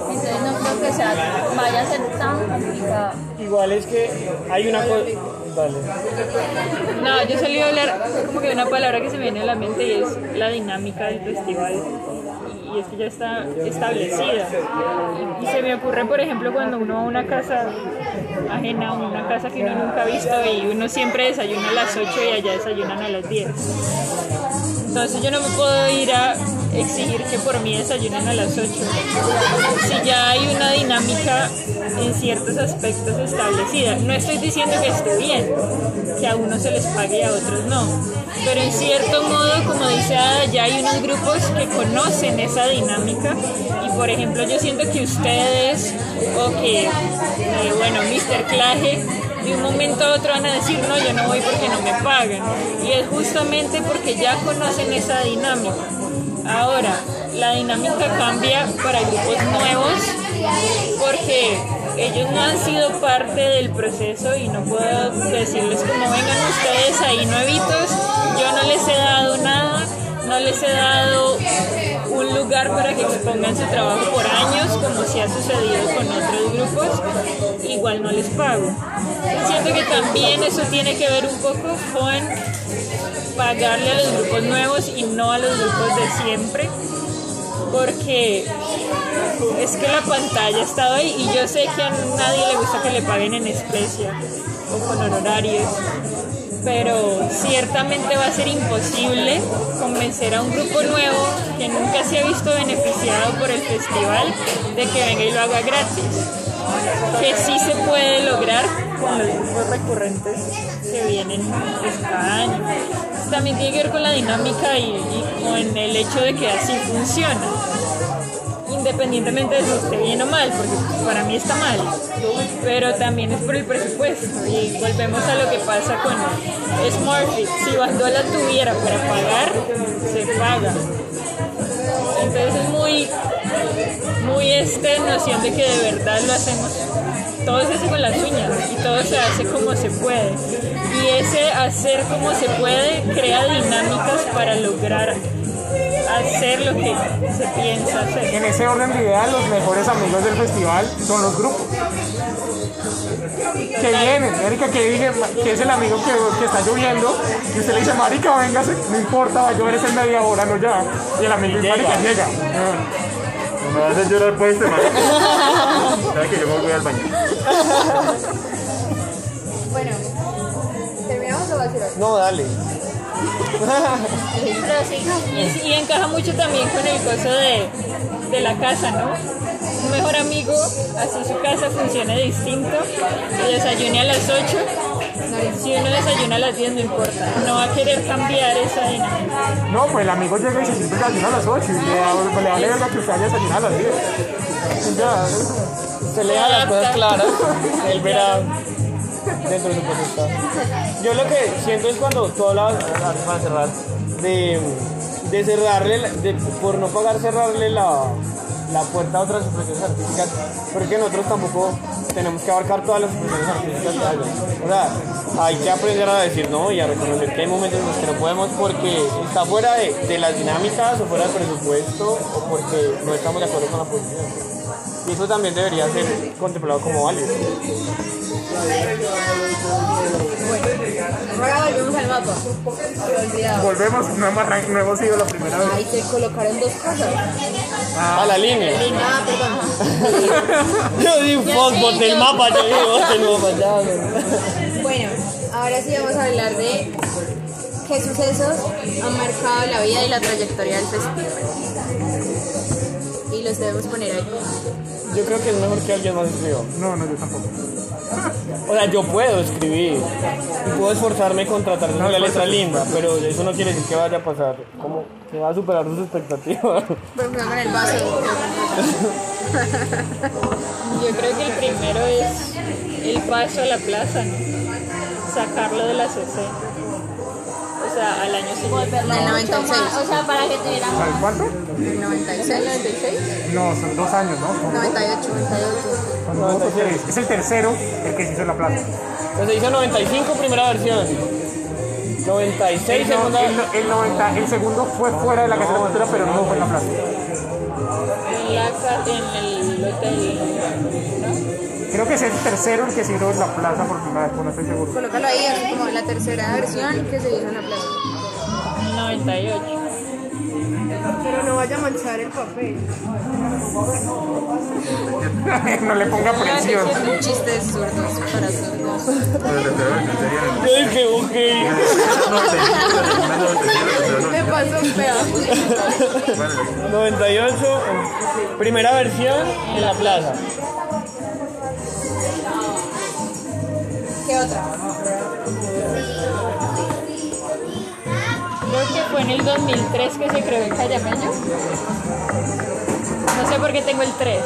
Entonces no creo que sea, vaya a ser tan complicado. Igual es que hay una cosa. No, yo salí a hablar como que una palabra que se me viene a la mente y es la dinámica del festival. Y- es que ya está establecida. Y, y se me ocurre, por ejemplo, cuando uno va a una casa ajena, una casa que uno nunca ha visto y uno siempre desayuna a las 8 y allá desayunan a las 10. Entonces yo no me puedo ir a exigir que por mí desayunen a las 8. Si ya hay una dinámica en ciertos aspectos establecida. No estoy diciendo que esté bien, que a unos se les pague y a otros no. Pero en cierto modo, como dice Ada, ya hay unos grupos que conocen esa dinámica. Y por ejemplo, yo siento que ustedes o que, eh, bueno, Mr. Claje de un momento a otro van a decir, no, yo no voy porque no me pagan. Y es justamente porque ya conocen esa dinámica. Ahora, la dinámica cambia para grupos nuevos porque ellos no han sido parte del proceso y no puedo decirles como vengan ustedes ahí nuevitos, yo no les he dado nada, no les he dado un lugar para que expongan su trabajo por años, como si ha sucedido con otros grupos, igual no les pago. Siento que también eso tiene que ver un poco con pagarle a los grupos nuevos y no a los grupos de siempre, porque es que la pantalla estado ahí y yo sé que a nadie le gusta que le paguen en especia o con honorarios, pero ciertamente va a ser imposible convencer a un grupo nuevo que nunca se ha visto beneficiado por el festival de que venga y lo haga gratis. Que sí se puede lograr con los grupos recurrentes que vienen pues, cada año. También tiene que ver con la dinámica y, y con el hecho de que así funciona independientemente de si esté bien o mal, porque para mí está mal, pero también es por el presupuesto y volvemos a lo que pasa con SmartFit, si Bandola tuviera para pagar, se paga. Entonces es muy, muy esta noción de que de verdad lo hacemos. Todo se hace con las uñas y todo se hace como se puede. Y ese hacer como se puede crea dinámicas para lograr hacer lo que se piensa hacer. En ese orden de ideas, los mejores amigos del festival son los grupos. Que vienen, Erika, que dije que es el amigo que, que está lloviendo, y usted le dice, Marica, véngase, no importa, va a llover es en media hora, no ya. Y el amigo dice, Marica, llega. Ah. No me vas a llorar pues este man. Sabes que yo me voy al baño. Bueno, ¿terminamos o va a ser No, dale. Pero sí, y, y encaja mucho también con el coso de, de la casa, ¿no? Un mejor amigo, así su casa funcione distinto, y desayune a las 8. Si uno desayuna a las 10 no importa, no va a querer cambiar esa dinámica. No, pues el amigo llega y se siempre desayuna a las 8 y le, da- le vale verga que usted haya desayunado a las 10. Ya, Se le da las cosas claras, (laughs) él verá dentro de su potestad. Yo lo que siento es cuando tú hablabas, para cerrar, de, de cerrarle, de, por no pagar, cerrarle la, la puerta a otras expresiones artísticas, porque nosotros tampoco tenemos que abarcar todas las expresiones artísticas. O sea, hay que aprender a decir no y a reconocer que hay momentos en los que no podemos porque está fuera de, de las dinámicas o fuera del presupuesto o porque no estamos de acuerdo con la posición. Y eso también debería ser contemplado como válido. Ahora volvemos al mapa. Olvidado. volvemos, no hemos, no hemos ido la primera vez. Ahí se colocaron dos cosas. A la línea. Ah, perdón. (laughs) Yo di (laughs) un fuck, boté el mapa, yo digo, boté el mapa, ya. Bueno, ahora sí vamos a hablar de qué sucesos han marcado la vida y la trayectoria del festival. Y los debemos poner aquí. Yo creo que es mejor que alguien más escriba. No, no, yo tampoco. O sea, yo puedo escribir y puedo esforzarme con tratar de hacer una letra linda, pero eso no quiere decir que vaya a pasar, como que va a superar sus expectativas. Por ejemplo, con el vaso. Yo creo que el primero es el paso a la plaza, ¿no? Sacarlo de la CC. O sea, al año siguiente. El 96. O sea, para que tuvieran ¿Sabes cuánto? El 96. 96. No, son dos años, ¿no? Son dos, 98. 98. son dos o tres. Es el tercero el que se hizo en la plaza. Entonces hizo 95 primera versión, 96 El, no- segunda el, el 90, el segundo fue fuera de la casa de la cultura, pero no fue en la plaza. En, la, en el. Creo que es el tercero el que se hizo en la plaza por primera vez, no estoy seguro. Colócalo ahí, así como la tercera versión que se hizo en la plaza. 98. Pero no vaya a manchar el papel. (laughs) no le ponga presión. Chistes zurdos para zurdos. Yo dije, ok. 95, la segunda 97, la tercera Me pasó un pedazo. 90. Bueno, 98, primera versión en la plaza. Otra? Creo que fue en el 2003 que se creó el Callameño. No sé por qué tengo el 3.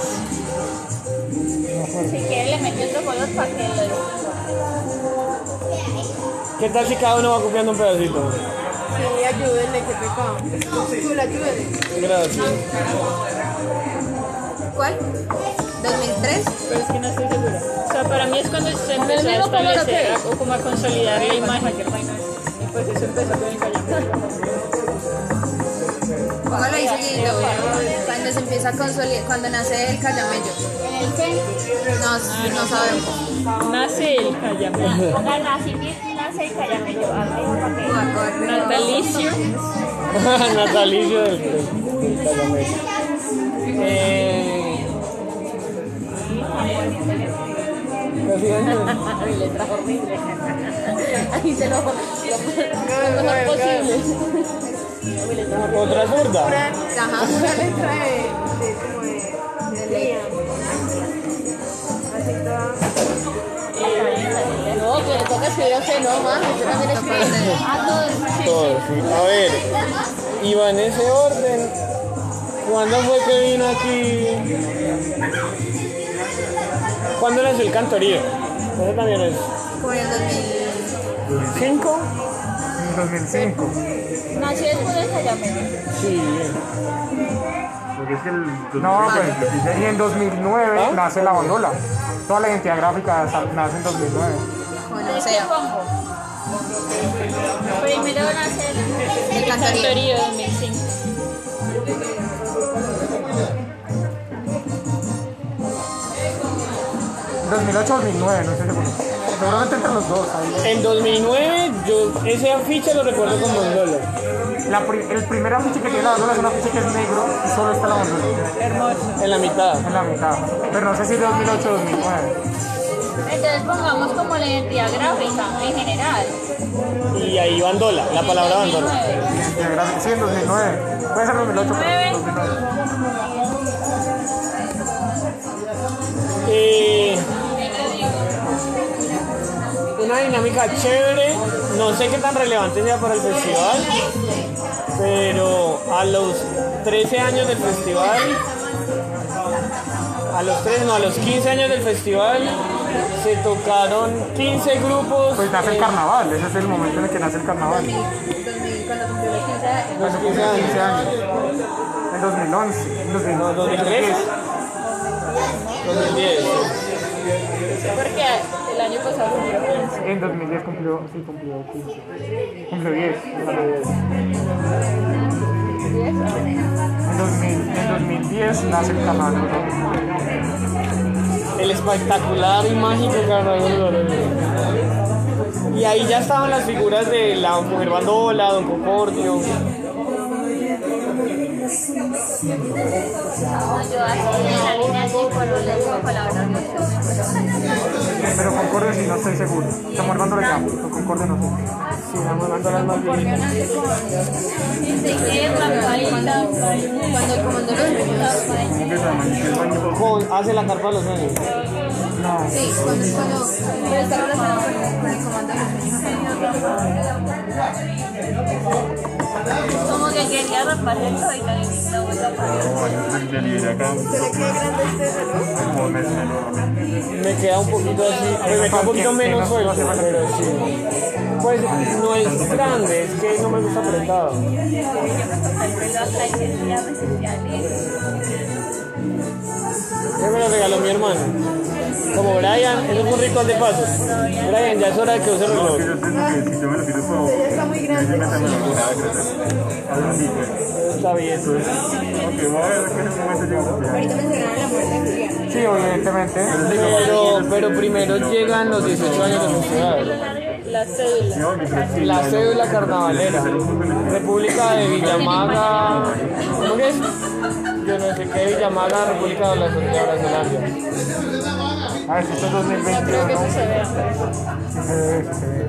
Si quiere le meto otro color para que lo ¿Qué tal si cada uno va copiando un pedacito? Sí, ayúdenle, qué pecado. Tú la ayúdenle. Gracias. ¿Cuál? ¿2003? Pero es que no estoy segura. O sea, para mí es cuando se empezó a establecer ¿o como a consolidar la imagen. Y pues eso empezó con el Callameño. Póngalo ahí seguidito. Cuando se empieza a consolidar, cuando nace el callamello. En el centro. No, no sabemos. Nace el Callameño. Pongan nacimiento, cerca, ya me llevo a Natalicio. (laughs) (laughs) Natalicio del, del, del Casi años. Ahí se lo, lo, lo mejor posible. Otra zurda. Ajá, una letra de, de de, de. Así toda. No, que le toca escribir a usted, no, más. Usted también escribe. Ah. Todo, sí. A ver, iba en ese orden. ¿Cuándo fue que vino aquí? ¿Cuándo nació el cantorío? Eso también es. Como en el 2000. ¿Cinco? En 2005. Nací después de Cayamero. Sí. Porque es que el No, 2005 pues, y en 2009 ¿Ah? nace la bandola. Toda la identidad gráfica nace en 2009. Bueno, ¿De o qué sea, pongo? Primero nace el el cantorío. Cantorío 2005. En 2008 2009, no sé seguro. Seguramente entre los dos. ahí. En 2009, yo ese afiche lo recuerdo con Mongola. La pri- el primer afiche que tiene la bandola es un afiche que es negro y solo está la bandola Hermoso. En la mitad. en la mitad. Pero no sé si 2008 o 2009. Entonces pongamos como la identidad gráfica en general. Y ahí bandola, la palabra bandola. 2009. Identidad gráfica, Sí, en 2009. Puede ser 2008, pero 2009. Dinámica chévere, no sé qué tan relevante sea para el festival, pero a los 13 años del festival, a los 13, no, a los 15 años del festival, se tocaron 15 grupos. Pues nace el carnaval, ese es el momento en el que nace el carnaval. 2000, cuando cumplió los 15 años. Cuando cumplió 15 años. En 2011. En 2000, No, 2003. 2010. Porque el año pasado cumplió 15. En 2010 cumplió, sí, cumplió 15. Cumplió 10. cumplió 10. En, 2000 en 2010 nace el carnaval. ¿no? el espectacular y mágico Lorena. Y ahí ya estaban las figuras de la mujer bandola, Don Concordio. Yo así en la línea así, no sé. Pero Concordia sí, no estoy seguro. Estamos armando la llama. Pero Concordia no sé. Sí, la mujer bandola es más bien. Cuando el comando los. Con, hace la carpa de los. Sí, cuando, el, comando Como que quería raparlo y la la vuelta a parar. No, baños del delivery acá. ¿Se le queda grande reloj? Como me queda un poquito así, me queda un poquito menos suelto, pero sí. Pues no es grande, es que no me gusta apretado. El pelo acá y quería especiales. Ese me lo regaló mi hermano. Como Brian, eso es un ritual de paso. Brian, ya es hora de que use el reloj. está muy grande. pues. Está bien. Entonces, ok, voy a ver que en ese momento llego. Ahorita mencionaron la muerte de Julián. Sí, evidentemente. Pero, pero primero llegan los 18 años del festival. La cédula. La cédula carnavalera. República de Villamaga. ¿Cómo que es? Yo no sé qué Villamaga, República de la de Brazilandia. A ver si esto es 2021. Creo que eso se ve. Sí se ve, sí se ve.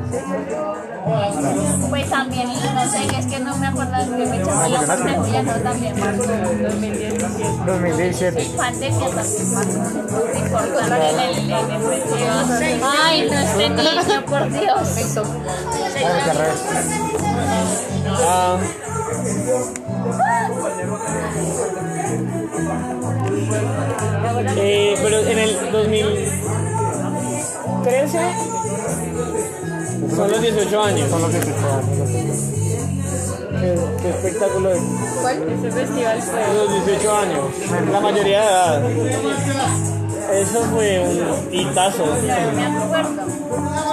Pues también, no sé, es que no me acuerdo de fue la muerte de Julián, no también pasó. 2017. 2017. Pandemia también importante en el, festival. Ay, no este niño, por Dios. Vamos a ver. Ah, eh, pero en el 2013 son los 18 años. Son los 18 años. Qué, qué espectáculo es. Ese festival fue. Los 18 años, la mayoría de edad. Eso fue un hitazo.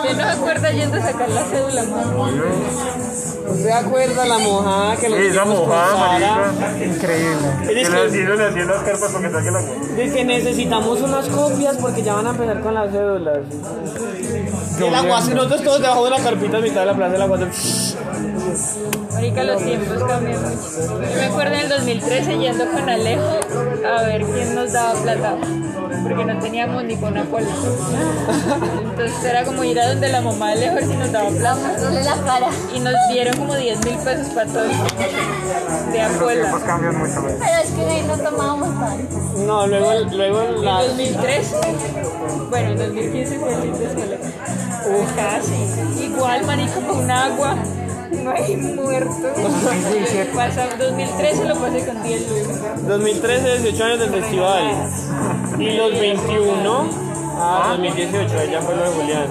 ¿Quién no se acuerda yendo a sacar la cédula, se acuerda la mojada que le Esa mojada, marica. Increíble. Es Que que- le hacían le hacían las carpas para que saque la. De que necesitamos unas copias porque ya van a empezar con las cédulas. Y el aguacero, nosotros todos debajo de la carpita a mitad de la plaza del aguacero. Marica, los tiempos cambian mucho. Yo me acuerdo en el 2013 yendo con Alejo a ver quién nos daba plata. Porque no teníamos ni con una cola. Entonces era como ir a donde la mamá de ver si nos daba plata. La cara. Y nos dieron como 10 mil pesos para todos. De abuela. cambian mucho. Pero es que ahí no tomábamos tanto. No, luego, luego En la... 2013, bueno, en 2015 fue el fin de escuela. Casi. Igual, marico, con un agua. (laughs) No hay muertos. Pasa, 2013 lo pasé con 10 luego. 2013, 18 años del festival. Y los 21, ah, 2018, ahí ya fue lo de Julián.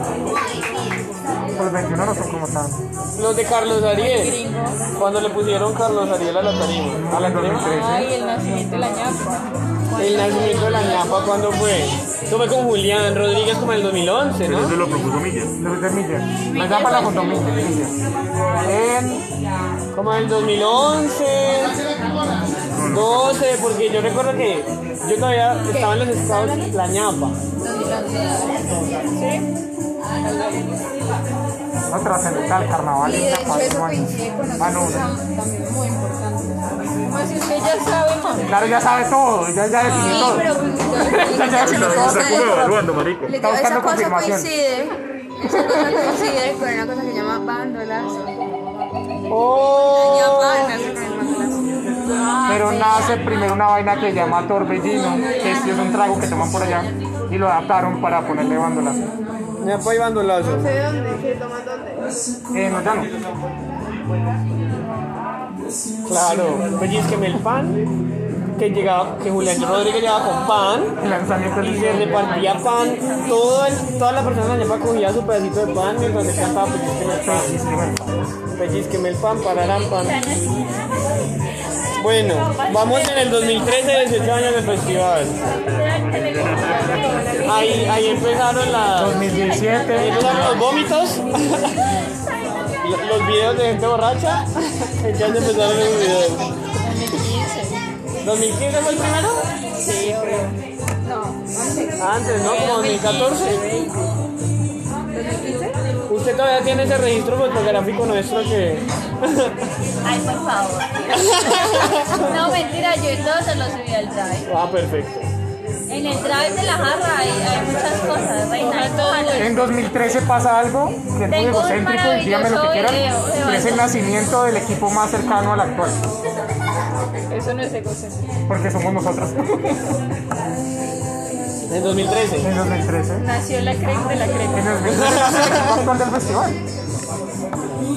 Los 21 no son como tan. Los de Carlos Ariel, cuando le pusieron Carlos Ariel a la tarima. A la 2013. Ay, el nacimiento de la ñapa. El nacimiento de la ñapa, ¿cuándo fue? Eso fue con Julián Rodríguez como en el 2011, Pero ¿no? eso lo propuso Milla. Los de Milla. La llama la contó Milla. En. Como en el 2011, 12, porque yo recuerdo que yo todavía estaba en los scouts la ñapa. No trascendental, carnaval. Y de hecho eso coincide con otra Ah, también muy importante. Como si usted ya sabe. Claro, ya sabe todo, ya, ya definió Sí, todo. pero pues, (laughs) Ya, ya definió todo. Está como evaluando, marico. Le Está buscando cosa confirmación. coincide, esa cosa coincide con una cosa que se llama bandolas. ¡Oh! Pero nace primero una vaina que se llama torbellino, que es, es un trago que toman por allá, y lo adaptaron para ponerle bandolas. ñapa y bandolazo. ¿De dónde? ¿Qué toman dónde? Eh, no, ya no. Claro, pellizqueme el pan, que llegaba, que Julián Rodríguez llegaba con pan. El lanzamiento Y se repartía pan, todo el- toda la persona de la cogía su pedacito de pan mientras se cantaba pellizqueme el pan. Pellizqueme el pan, pararán pan. Bueno, vamos en el 2013, 18 años del festival. Ahí, ahí empezaron las... 2017. ahí empezaron los vómitos. Lo- Los videos de gente borracha. Ya se empezaron los videos. 2015 fue el primero? Sí, obvio. Antes, ¿no? Como 2014. Usted todavía tiene ese registro fotográfico nuestro que. Ay, por favor. (laughs) No, mentira, yo todo se lo subí al drive. Ah, perfecto. En el drive de la jarra hay, hay muchas cosas, reina. todo En 2013 pasa algo que es muy Tengo un egocéntrico y dígame lo que quieran, video pero es el nacimiento del equipo más cercano al actual, Eso no es egocéntrico. porque somos nosotros. En 2013. En 2013. Nació la crema de la En crema. 2013 nace el equipo actual del festival.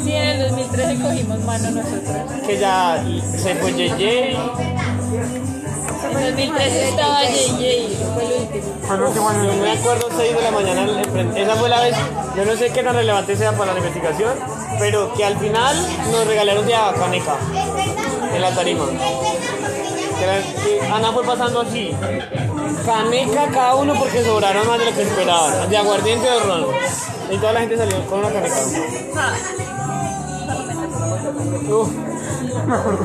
Sí, en el 2013 cogimos mano nosotros. Que ya se fue JJ. En 2013 estaba JJ, fue el último. Fue el último año. Yo me acuerdo 6 de la mañana. el Esa fue la vez. Yo no sé qué tan relevante sea para la investigación. Pero que al final nos regalaron de a caneca. En la tarima. Ana fue pasando así. Caneca cada uno porque sobraron más de lo que esperaban. De aguardiente o de ron. Y toda la gente salió con una caneca.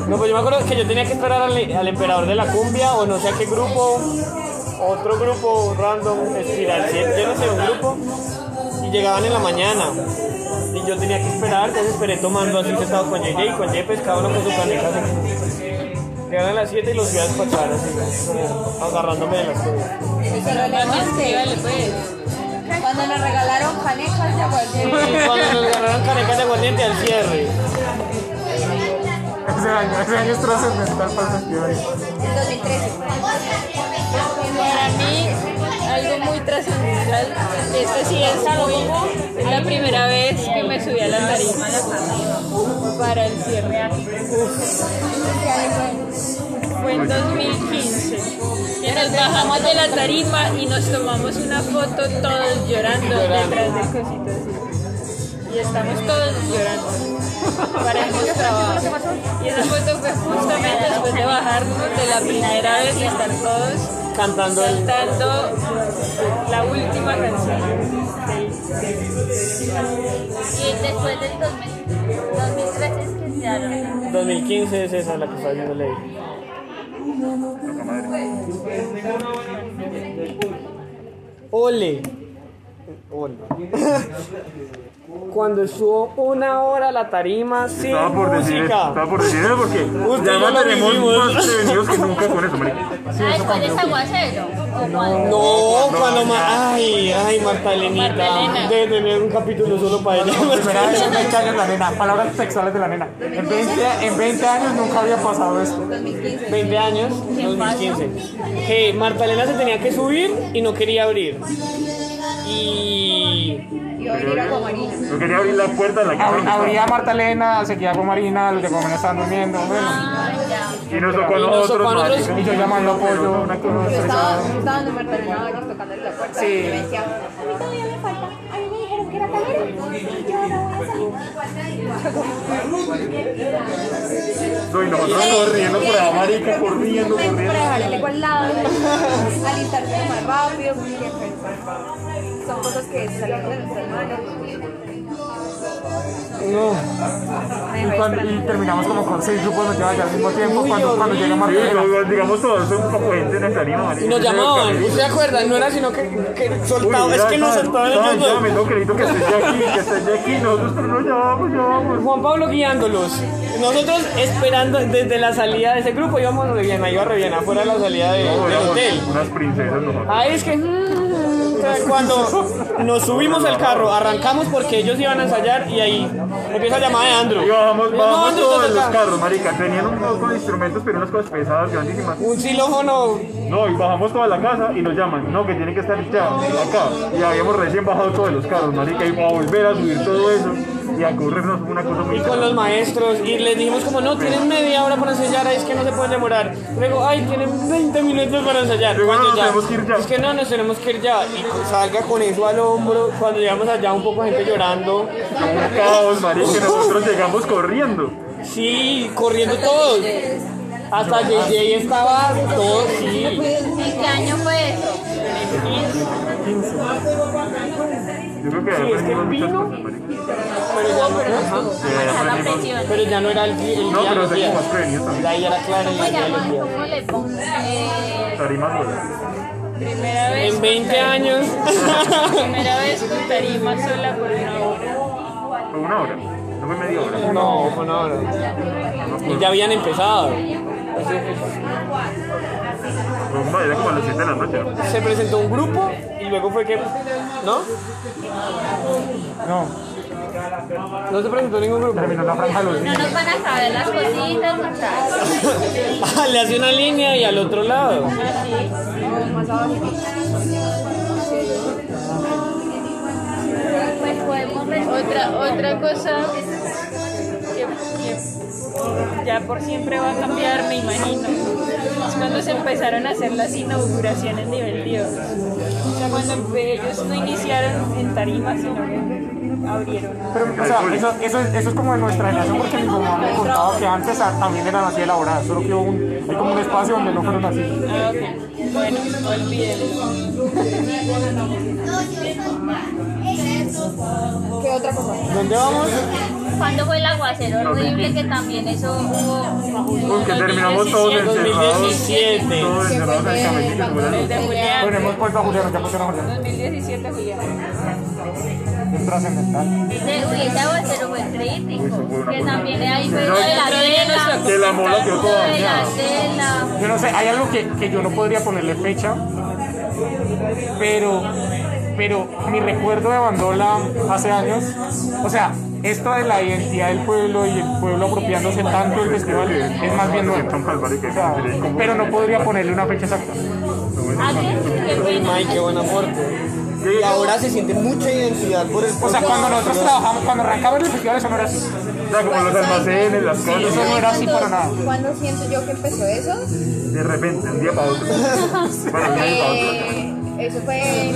No, pues yo me acuerdo que yo tenía que esperar al, emperador de la cumbia o no sé a qué grupo, otro grupo random, espiral 7, yo no sé, un grupo, y llegaban en la mañana. Y yo tenía que esperar, entonces esperé tomando así sentado con JJ y con JP, cada uno con su caneca. así. Llegaron a las 7 y los fui a despachar así, agarrándome de las cosas. Escríbale, pues. Cuando nos regalaron canecas de aguardiente. Ese año, es trascendental para el festival. En 2013. Para mí, algo muy trascendental, esto sí es muy, es la primera vez que me subí a la tarima para el cierre. Fue en 2015. Y nos bajamos de la tarima y nos tomamos una foto todos llorando, detrás del cosito así. Y estamos todos llorando. Para hemos trabajo. Y esa foto fue justamente después de bajarnos de la primera vez y estar todos cantando el... cantando la última canción. Y después del 2000 2013 es que se hace. 2015 es esa la que está haciendo ley. Ole. Ole. (laughs) Cuando estuvo una hora la tarima sin Estaba por decir música. estaba por decir eso porque Usted ya no tenemos vivimos. más prevenidos que nunca con eso, marica. Ah, después de aguacero. ¿O cuándo? No, cuando ma ay, ay, Marta Elenita, debe tener un capítulo solo para ella. Primera vez en 20 años la nena, (laughs) palabras textuales de la nena. En 20, en 20 años nunca había pasado esto. 20 años, 2015. Que Marta Elena se tenía que subir y no quería abrir. Y a agua marina. Yo quería abrir la puerta de la casa. Abría Marta Elena, seguía con Marina, los de Gómez estaban durmiendo. Bueno, Ah. Y nos tocó a Y nos nosotros, a y yo llamando una cosa Yo estaba, donde Marta Elena Valles tocándole la puerta Sí. y me decía, a mí todavía me falta. A mí me dijeron que era talera. Y yo no voy a salir. No, y nosotros corriendo por allá, marica, corriendo, corriendo. para dejar el eco al lado, alistarse más rápido, son cosas que salen de nuestras manos. No. Y, cuando- y terminamos como con seis grupos metidos allá al mismo tiempo. Cuando, cuando llega no, digamos todos son como gente en el tarima. Y nos llamaban, ¿usted se acuerda? No era sino que, que Uy, soltaba, es que nos soltaban ellos dos. me tengo que estés aquí, que estés aquí. Nosotros, no, ya vamos. Juan Pablo guiándolos. Nosotros esperando desde la salida de ese grupo íbamos re bien, iba re bien, afuera de la salida de- No, del hotel. Unas princesas. Ahí es que mm, cuando nos subimos al carro, arrancamos porque ellos iban a ensayar y ahí empieza a llamar de Andrew. Y bajamos Andrew, todos los carros, marica. Tenían un poco de instrumentos, pero unas cosas pesadas, grandísimas. Un xilófono. No, y bajamos toda la casa y nos llaman. No, que tiene que estar ya, acá. Y habíamos recién bajado todos los carros, marica. Y a volver a subir todo eso y a una cosa muy Y con los maestros, y les dijimos como no, tienen media hora para ensayar, es que no se pueden demorar. Luego, ay, tienen 20 minutos para ensayar. Luego, no, Cuando nos tenemos que ir ya. Es que no, nos tenemos que ir ya. Y salga con eso al hombro, cuando llegamos allá un poco gente llorando. un caos, marica. que Nosotros llegamos corriendo. Sí, corriendo todos. Hasta JJ estaba todo, sí. ¿En qué año fue eso? Yo creo que Sí, es que vino. Pero ya no, ajá. Sí, pero ya era el, el No, día de pero los también. Ya era claro el ¿Cómo día de los llaman? días. ¿Cómo le pongo? Eh, Tarima sola. Primera vez. En 20 años. (laughs) Primera vez con tarima sola por una hora. Fue una hora. No fue media hora. No, fue una hora. Y ya habían empezado. Como- Era como a las 7 de la noche. ¿no? Se presentó un grupo y luego fue que. ¿No? No, No se presentó ningún grupo. terminó la franja de los no nos van a saber las cositas, ¿verdad? (laughs) Ah, Le hace una línea y al otro lado. Pues podemos. Otra, otra cosa ya por siempre va a cambiar, me imagino, es cuando se empezaron a hacer las inauguraciones nivel Dios. O sea, cuando ellos no iniciaron en tarima, sino que abrieron. Pero, o sea, eso, eso, es, eso es como de nuestra generación porque mi mamá me contaba que antes a- también eran así elaboradas, solo que hubo un, hay como un espacio donde no fueron así. Ah, ok. Bueno, olvídenlo. ¿Qué otra cosa? ¿Dónde vamos? ¿Cuándo fue el aguacero horrible que también eso hubo? Porque terminamos todos encerrados. 2017. Todos encerrados en el Julián. Bueno, hemos puesto a Julián, ya pusieron a Julián. 2017 Julián. Es trascendental. Uy, ese aguacero fue crítico. Que también ahí fue de la Que la mola quedó toda. Yo no sé, hay algo que, que yo no podría ponerle fecha, pero, pero mi recuerdo de Bandola hace años, o sea, esto de la identidad del pueblo y el pueblo apropiándose tanto del festival es más bien nuevo. O sea, pero no podría ponerle una fecha exacta. Qué Ay, qué buen aporte. Y ahora se siente mucha identidad por el O sea, cuando nosotros trabajamos, cuando arrancamos el festival, eso no era así. O sea, como los almacenes, las Sí, cosas. eso no era así para nada. ¿Cuándo siento yo que empezó eso? De repente, un día para otro. (laughs) Bueno, un día para otro. Eso fue,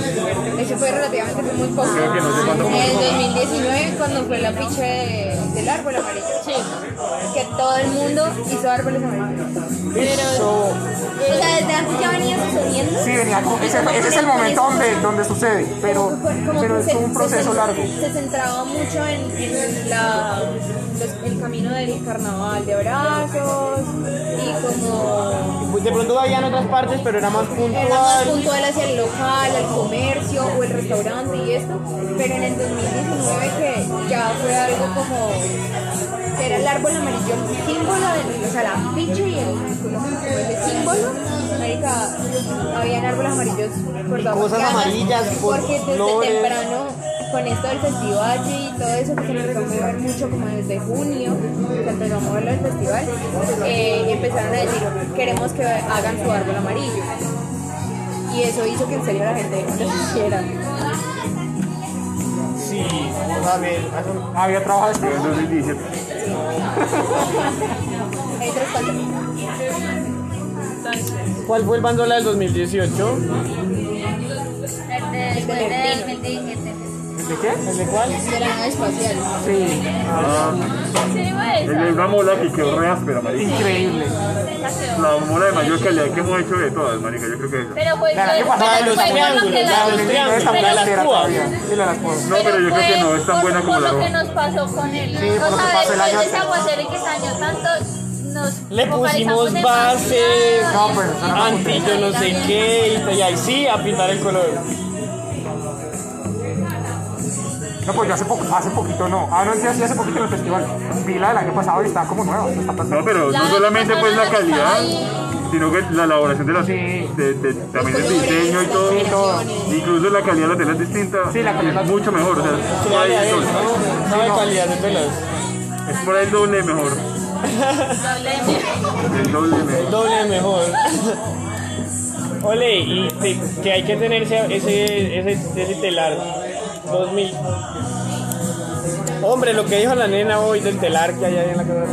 eso fue relativamente hace muy poco. Creo que no sé cuánto En fue. el 2019 cuando fue la picha de- del árbol amarillo. Sí. Que todo el mundo hizo árboles amarillos. Eso. O sea, desde antes ya venía sucediendo, Sí, venía como- ese, ese es el momento donde, donde sucede, pero, Como pero es se- un proceso largo. Se centraba mucho en, en la, los- el camino del carnaval de abrazos y como Pues de pronto había en otras partes, pero era más era más puntual. puntual hacia el local, al comercio o el restaurante y esto, pero en el 2019 que ya fue algo como que era el árbol amarillo, el símbolo de, o sea, la afiche y el ese símbolo, marica, habían árboles amarillos por Cosas amarillas, por porque desde flores. temprano con esto del festival y todo eso que se nos empezó a mover mucho como desde junio, se empezó a mover el festival, eh, empezaron a decir, queremos que hagan su árbol amarillo. Y eso hizo que en serio la gente lo hiciera. Sí, a ver, hace un- Había trabajado este. En 2017. Hay tres cosas. ¿Cuál fue el bandola del 2018? El de, el de 2017. ¿De qué? ¿El de cuál? De la nave espacial. Sí, Ah, el de una mola que quedó re áspera, marica. increíble. La mola de mayor calidad que hemos hecho de todas, marica. Yo creo que eso. Pero fue La que pasaba de los fue por lo triángulos, que la la- de los triángulos, la de las la. No, pero yo creo que no es tan por- buena como por la lo que roja. nos pasó con él. Sí, por lo que pasó el año ese aguacero que dañó tanto, nos Le pusimos base, demasiado. No, pues, eso no anti yo no sé qué, y, y ahí sí, a pintar el color. No, pues yo hace, poco, hace poquito no. Ah, no, sí, sí, hace poquito en el festival. Vi la del año pasado y está como nueva. ¿qué está pasando? No, pero La no solamente pues la calidad, sino que la elaboración de las, Sí. de, de- también del diseño y todo. Sí, todo. Incluso la calidad de la tela es distinta. Sí, la calidad es mucho mejor. O sea, el. ¿no? Sabe calidad de telas. Es por ahí el doble mejor. (laughs) El doble mejor. Doble mejor. (laughs) Ole, y que hay que tener ese, ese, ese telar. 2000. Hombre, lo que dijo la nena hoy del telar que hay ahí en la casa de.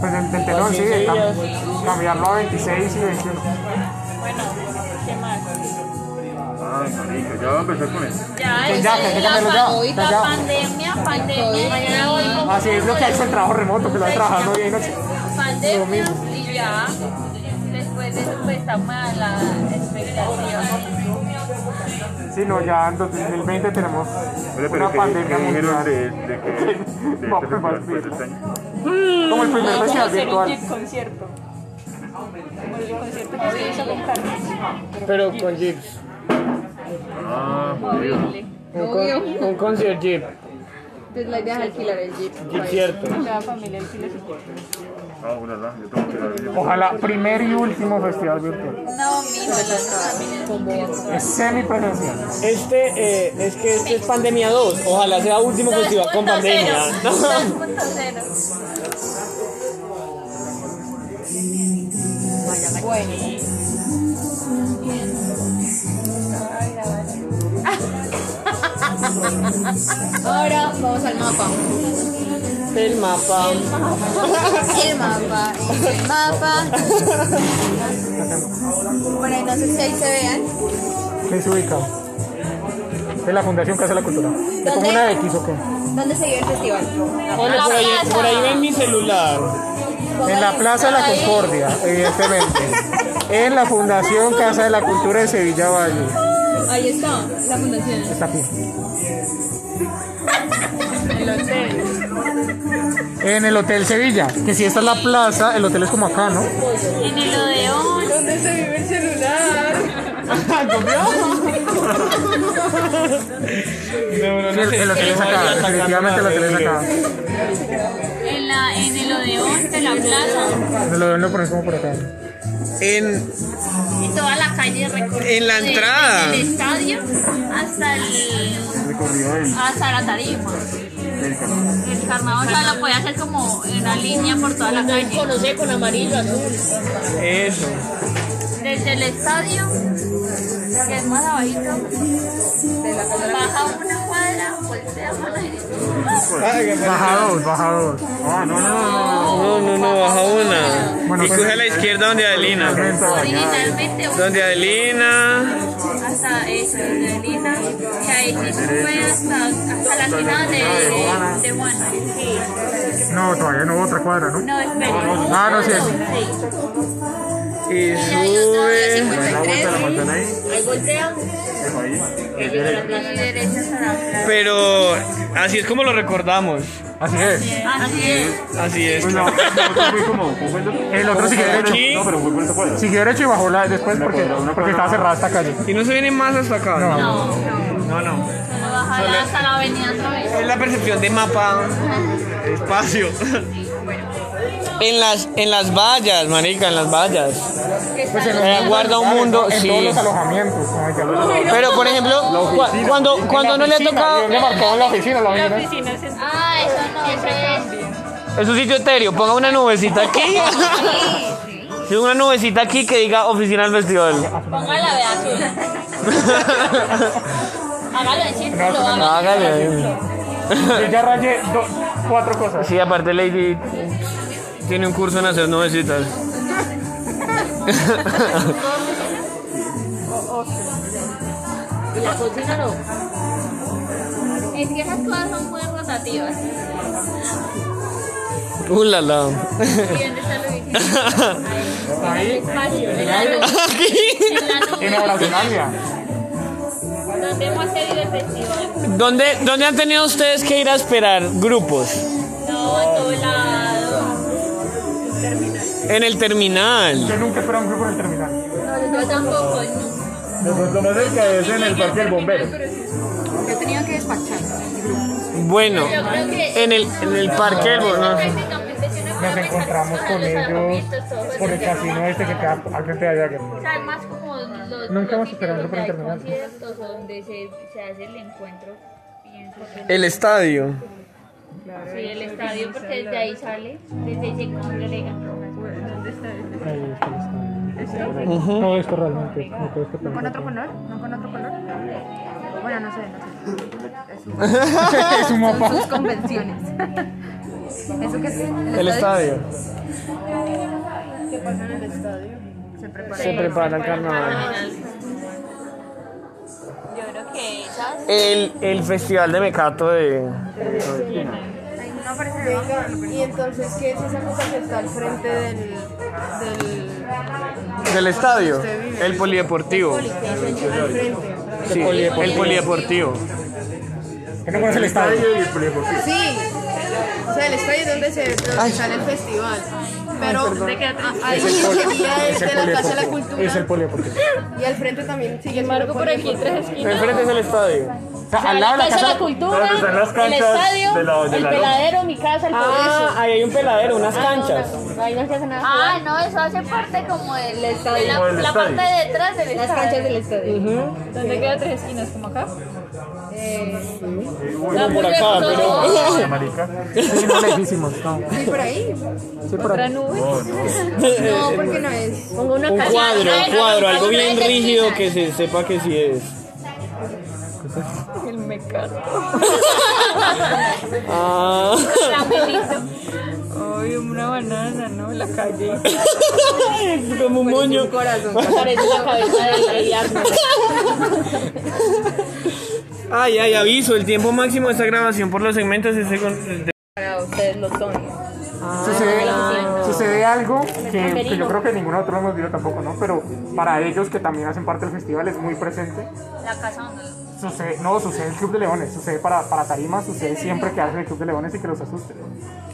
Pues del, del telón, sí, cam- cambiarlo a 26 y 21. Bueno, ¿qué más? Ay, marica, ya va a empezar con eso. Ya, es ya, que hay que la, cambiarlo ya, pandemia, pandemia, mañana voy Así es lo que ha hecho el trabajo remoto, que lo ha trabajado día y noche. pandemia y ya. Después de eso, pues estamos a la expectativa. Sí, no, ya en 2020 tenemos Oye, una pero ¿qué, pandemia dijeron mundial. de, de que de (laughs) este Vamos a festival pues, este año? Como el primer a festival virtual. jeep concierto. Como el concierto que se hizo con Carlos. Pero con jeeps. Ah, jodido. Un, con, un concert jeep. Entonces la idea es alquilar el jeep. Jeep cierto. Cada familia alquila su jeep. Ah, ulala, yo tengo que ir a ver. Ojalá primer y último festival virtual. No, mijo, las familias Es semipresencial. Este, eh, es que este es pandemia 2. Ojalá sea último festival con pandemia. 2.0. (laughs) (laughs) Ahora vamos al mapa. El mapa. El mapa, el mapa. Bueno, y no sé si ahí se vean. ¿Qué se ubica? Es la Fundación Casa de la Cultura. ¿Es como una X o qué? ¿Dónde se vio el festival? Por ahí, por ahí ven mi celular. En la Plaza de la Concordia, evidentemente. En la Fundación Casa de la Cultura de Sevilla Valle. Ahí está, la fundación. Está aquí. El hotel. En el Hotel Sevilla. Que si esta es la plaza, el hotel es como acá, ¿no? En el Odeón. ¿Dónde se vive el celular? Sí, el, el hotel es acá. Definitivamente el hotel es acá. En, la, en el Odeón de la plaza. Me lo, lo pones como por acá. En, Y toda la calle recorrida. En la entrada. Desde el estadio hasta el. Hasta la tarima. Del carnaval. El carnaval, o sea, lo puede hacer como en una línea por toda la calle. Conoce con amarillo, azul. eso. Desde el estadio, que es más abajito, baja una cuadra, voltea para la derecha. Baja dos, baja dos. Ah, no, no, no, no. No, no, no, baja una. Bueno, Y pues- coge a la izquierda donde Adelina. Originalmente, Donde Adelina. Hasta eso, desde Lina, y ahí sí sube hasta, hasta la esquina de, de, Juana. Sí. No, todavía no, otra cuadra, ¿no? No, espera. Ah, no, sí es. Y sube. 53. están ahí, Ahí voltea eso ahí, y es llega derecho. la derecha para la Pero así es como lo recordamos. Así es. Así es. Así es. Pues no, el otro siguió derecho. Sí. No, pero fue por esa cuadra. Siguió derecho y bajó la después Una porque, cuadra, una porque cuadra. estaba cerrada esta calle. Y no se viene más hasta acá. No. No, no. no. solo bajar hasta la avenida otra vez. Es la percepción de mapa espacio. En las, en las vallas, marica, en las vallas. Pues en Eh, guarda un mundo, en sí. todos los alojamientos. Pero por ejemplo, cu- cuando, cuando no le ha tocado. oficina, ¿Dónde marcó en la oficina? La La oficina? oficina es en- Ah, eso no, es. Es un sitio etéreo, ponga una nubecita aquí. (laughs) Sí, una nubecita aquí que diga oficina del festival. Póngala de azul. (laughs) Hágalo en círculo. hágalo. Hágale. Yo ya rayé do- cuatro cosas. Sí, aparte Lady tiene un curso en hacer nubecitas. Y la cocina no. Es que esas cosas son muy rotativas. Uh, la, la. ¿Y dónde está oficina? Ahí. En el espacio, en la nube. Aquí. En la nube. En Abracelandia. Donde hemos seguido el festival. ¿Dónde, ¿Dónde han tenido ustedes que ir a esperar grupos? No, en todo lado. En el terminal. Yo nunca esperé un grupo en el terminal. Yo tampoco. Pues lo más cerca es en el parque del bombero. Yo tenía que despachar. Bueno, Yo creo que. en el, en el parque del Bo- no. prácticamente si uno Nos encontramos con los ellos por el casino este que queda al frente de allá. O sea, es más como los. Nunca hemos esperado por el donde hay terminal. conciertos o donde se, se hace el encuentro. El estadio. Sí, el estadio, porque desde ahí sale, desde ahí se congrega. ¿Dónde está ese? Ahí está el estadio. No esto realmente. No todo esto ¿Con otro color? ¿No con otro color? Bueno, no sé, no sé. es un (laughs) mapa. Sus convenciones. ¿Eso qué es? El estadio. ¿Qué pasa en el estadio? Se prepara. Se prepara el carnaval. Yo creo que esas. El, el festival de Mecato de. Venga, y entonces, ¿qué es esa cosa que está al frente del. del. Del estadio. El polideportivo. el- frente? Sí, el polideportivo. ¿Qué no conoce el estadio? Estadio y el polideportivo. Sí. O sea, el estadio es donde, se, donde sale el festival. Pero ah, ahí sería el de la Casa de la Cultura. Es el polideportivo. Y al frente también sigue Marco por aquí, tres esquinas. Enfrente es el estadio. O sea, al lado de la Casa de la Cultura, Donde están las el canchas estadio, de la- de el la- peladero, mi casa, el Ah, ahí hay un peladero, unas canchas. Ahí no se hace nada. Ah, no, eso hace parte como del estadio. La, del la estadio. parte de detrás del Las estadio. canchas del estadio. ¿Dónde queda tres esquinas? ¿Como acá? No, por acá, pero. Marica. Sí, no lejísimos, no. Sí, por ahí. Sí, por Otra ahí. nube. No, porque no es. Pongo una Un casa- cuadro, un no, cuadro, no, algo no, bien no, rígido no, que se sepa que sí es. El mecato. (laughs) Ah. Ay, una banana, ¿no? La calle. (laughs) Como un moño. Corazón. Parece la cabeza de la (laughs) Ay, ay, aviso, el tiempo máximo de esta grabación por los segmentos es de- Para ustedes los Tony. Sucede, sucede algo que, que yo creo que ninguno de nosotros hemos visto tampoco, ¿no? Pero para ellos que también hacen parte del festival es muy presente. La casa donde. Sucede, no, sucede el Club de Leones, sucede para, para Tarima, sucede siempre que hacen el Club de Leones y que los asusten.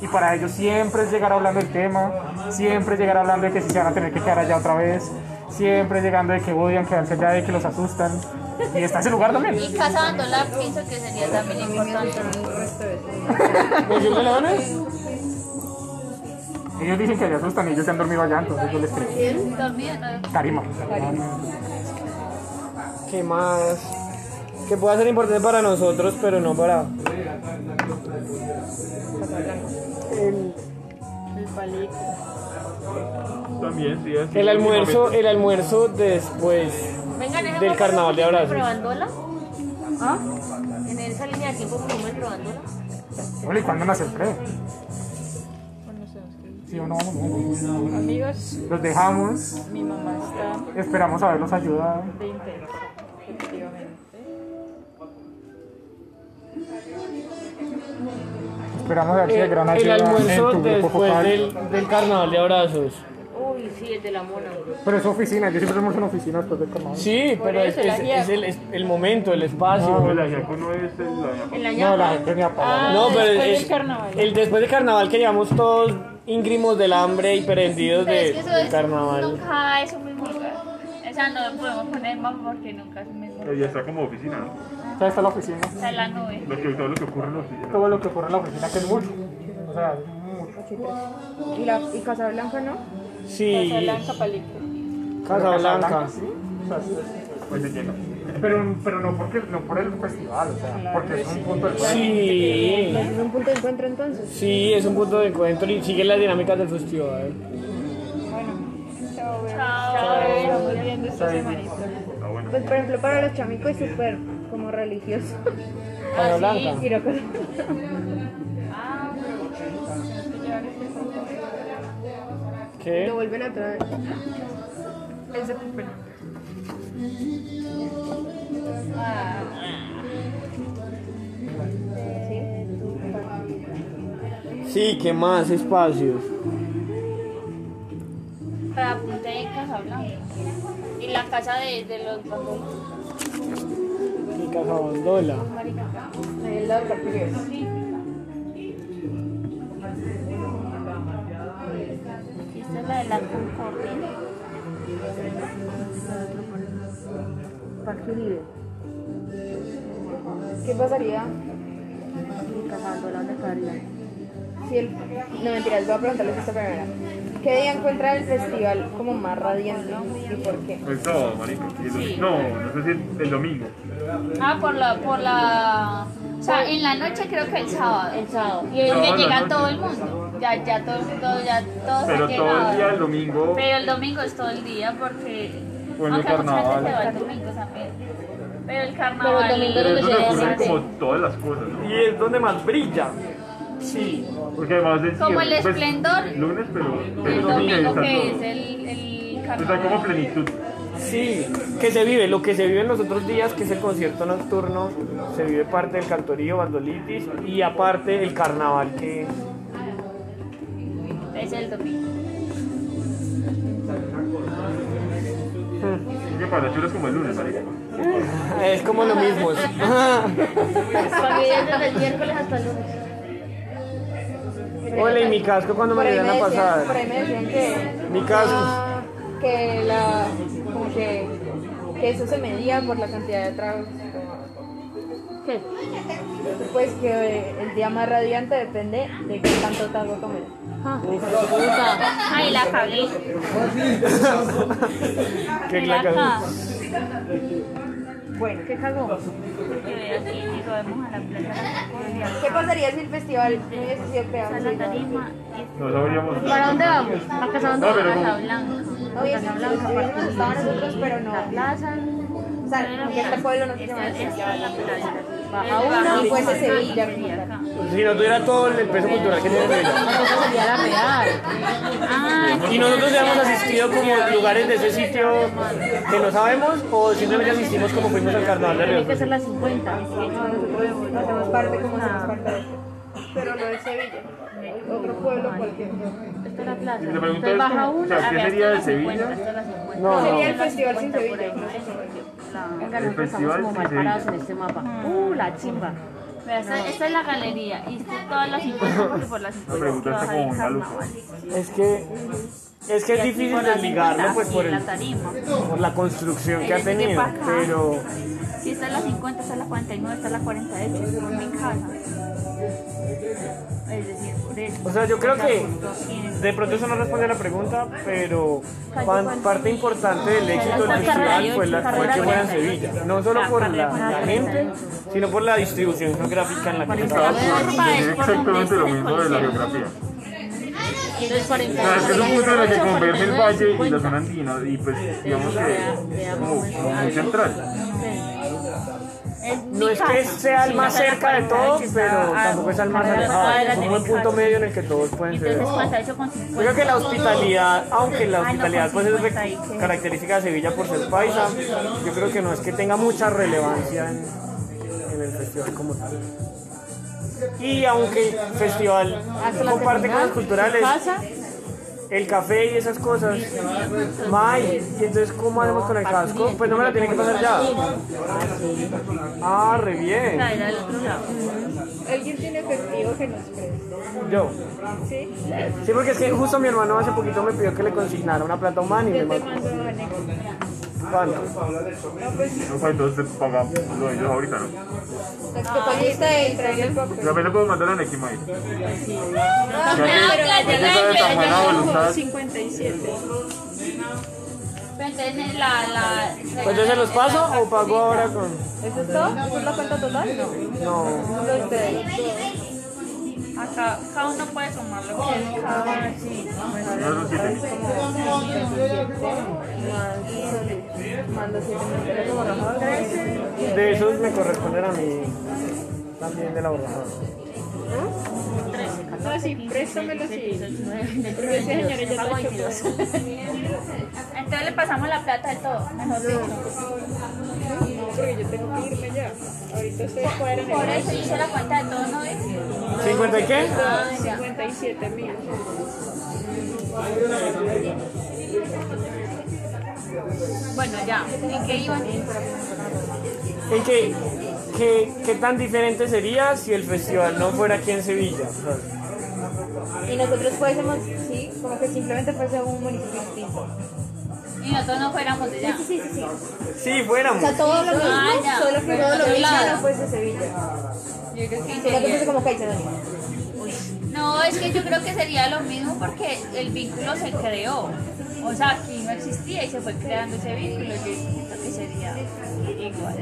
Y para ellos siempre es llegar hablando del tema, siempre es llegar hablando de que si se van a tener que quedar allá otra vez, siempre llegando de que odian quedarse allá, de que los asustan. Y está ese lugar también. Y casa abandonar pienso que sería también importante. ¿El? Ellos dicen que se asustan y ellos se han dormido allá, entonces yo les creo. También, ¿no? Tarima. ¿Qué más? Que pueda ser importante para nosotros, pero no para. También, sí, así. El almuerzo, el almuerzo después Vengan, ¿en del carnaval de abrazos. Probandola? ¿Ah? En esa línea de tiempo como el probandola. Hola, ¿y cuándo nace el pre? Sí o no, no. Amigos, Los dejamos, mi mamá está esperamos haberlos ayudado. de intenso, efectivamente. Esperamos haber sido de gran El ayuda en almuerzo tu grupo después focal. del, del carnaval de abrazos. Uy, sí, el de la mona. Pero es oficina, yo siempre almuerzo en oficina después del carnaval. Sí, pero es, eso, el es- ajiaco. es el, es el momento, el espacio. No, el ajiaco no es el ajiaco. En la No, ñapa. la gente ni apaga. Ah, No, pero después es del carnaval. el después del carnaval que llevamos todos íngrimos del hambre y Pero es de, que eso del es carnaval. nunca es un mismo lugar. O sea, no podemos poner mapa porque nunca es un mismo lugar. Ya está como oficina, ¿no? O sea, está la oficina. Está en la nube. Lo que, todo lo que ocurre en la oficina. Todo lo que ocurre en la oficina, que es mucho. O sea, es mucho. ¿Y, la, y Casablanca no? Sí, Blanca Palique. Casablanca. Sí. O sea, es- Pues se llena. pero, pero no, porque, no por el festival, o sea, porque es un punto de encuentro. Sí, ¿Es un punto de encuentro entonces? sí, es un punto de encuentro y sigue las dinámicas del festival. Chao, bebé. Chao. Estamos viendo esta semanita. Bueno. Pues por ejemplo para los chamicos es súper como religioso. Casablanca. Ir (laughs) Lo ¿Qué? vuelven a traer. Es de papel. Sí, ¿qué más espacios? Para apunte en Casablanca. Y la casa de, de los bandoleros. Y Casabandola. La de la Concordia. Parque Uribe. ¿Qué pasaría? Casándola, ¿dónde quedaría? Si el... No, mentiras, voy a preguntarles esta primera. ¿Qué día encuentra el festival como más radiante y por qué? El sábado, marico. Y el domingo- No, no sé si el, el domingo. Ah, por la, por la... O sea, en la noche creo que el sábado. El sábado. Y es la llega todo el mundo. Ya, ya todo el mundo, ya todos Pero han todo el día, el domingo. Pero el domingo es todo el día porque... Bueno, aunque mucha gente carnaval. se va el domingo también. Pero el carnaval... Pero el domingo Pero donde se se ocurren como todas las cosas, ¿no? Y es donde más brilla. Sí. Porque además del Como el cierre, esplendor. lunes, pero El el domingo que todo. es el, el Está como carnaval. plenitud. Sí, que se vive, lo que se vive en los otros días, que es el concierto nocturno, se vive parte del cantorío, bandolitis y aparte el carnaval que Es el domingo. Es que para es como el lunes, marico. (laughs) es como lo mismo. Para (laughs) (laughs) mí desde el miércoles hasta el lunes. Hola, y mi casco cuando me Por ahí lo me iban a decían, por pasar. ahí me decían que... Mi casco. ah, que la... como que... Que eso se medía por la cantidad de tragos. ¿Qué? Pues que el día más radiante depende de qué tanto trago tomes. Ah, puta. Ay, la cagué. Que la. Bueno, ¿qué cagó? ¿Qué pasaría si el festival no sabríamos. ¿Para dónde vamos? A como- Casablanca. No nosotros, pero no. La plaza. O sea, porque este pueblo no la plaza. A uno y fuese Sevilla. Si no tuviera todo el peso cultural que tiene. Esa sería la real. Ah, Y nosotros ya hemos asistido como lugares de ese sitio que no sabemos o simplemente asistimos como fuimos al carnaval de Tiene Río. que ser las 50. No, hacemos parte como hacemos parte de esto. Pero no es Sevilla. Otro pueblo cualquiera. Esta es la plaza. Entonces es, baja o sea, ¿qué sería de Sevilla? Esta es la 50. No, Sería el festival sin Sevilla. Venga, El nosotros estamos festival como sí mal se parados dice. en este mapa. Uh, la chimba. Vea, Esta, esta es la galería y todas las (laughs) 50 porque por las 50 La pregunta está baja el como maluca. carnaval. Es que es que es difícil desligarlo 50, pues por sí, el la tarima. por la construcción que ha tenido, pero Sí, esta es la 50, esta es la 49, esta es la 48, por mi casa. O sea, yo creo que de pronto eso no responde a la pregunta, pero parte importante del éxito del festival fue, la, fue que fuera en Sevilla, no solo por la, la gente, sino por la distribución geográfica en la que estaba. Es exactamente lo mismo de la geografía. Es es un punto en el que converge el valle y la zona andina y pues digamos que es como muy central. Es No es que sea el más cerca de 48, todos, pero tampoco es el más alejado. cuadra Es un buen punto medio en el que todos pueden ser. Entonces 48 con 50. Yo creo que la hospitalidad, aunque la Ah, hospitalidad pues es con 50 y re- que- característica de Sevilla por ser paisa, yo creo que no es que tenga mucha relevancia en, en el festival como tal. Y aunque el festival comparte cosas culturales. El café y esas cosas. May, ¿y entonces cómo hacemos con el casco? Pues no me la tiene que pasar ya. Ah, re bien. ¿Alguien tiene efectivo que nos preste? Yo. ¿Sí? Sí, porque es que justo mi hermano hace poquito me pidió que le consignara una plata humana y me Yo te mandó. ¿Cuánto? No, pues No, pues entonces pagamos lo de ellos ahorita, ¿no? Papel. También le puedo mandar a Nequima ahí. Ah, voluntad. 57. Pero entonces la, la, Pues yo se los paso o pago ahora con. ¿Eso es todo? ¿Eso es la cuenta total? No. No. Acá cada uno puede sumar lo que es cada sí. Pesos borrados. De esos me corresponden a mí también de la borrajada. No, sí, préstamelo sí. Porque ese señor ya hecho Entonces le pasamos la plata de todo, mejor dicho. No, porque yo tengo que irme ya. Ahorita ustedes cuadran Por eso hice la cuenta de todo, ¿no? ¿50 y qué? Ah, ya. 57 mil. Bueno, ya. ¿En qué iban? ¿En qué, qué, qué tan diferente sería si el festival no fuera aquí en Sevilla? O Y nosotros fuésemos, sí, como que simplemente fuese un municipio distinto. Y nosotros no fuéramos de allá. Sí, sí, sí, sí. Sí, O fuéramos. sea, todo lo mismo, Ah, ya. solo que Todo lo mismo. no fuese Sevilla. Yo creo que que fuese sería... como Caicedonia. No, es que yo creo que sería lo mismo porque el vínculo se creó. O sea, aquí no existía y se fue creando ese vínculo. Yo siento que sería igual.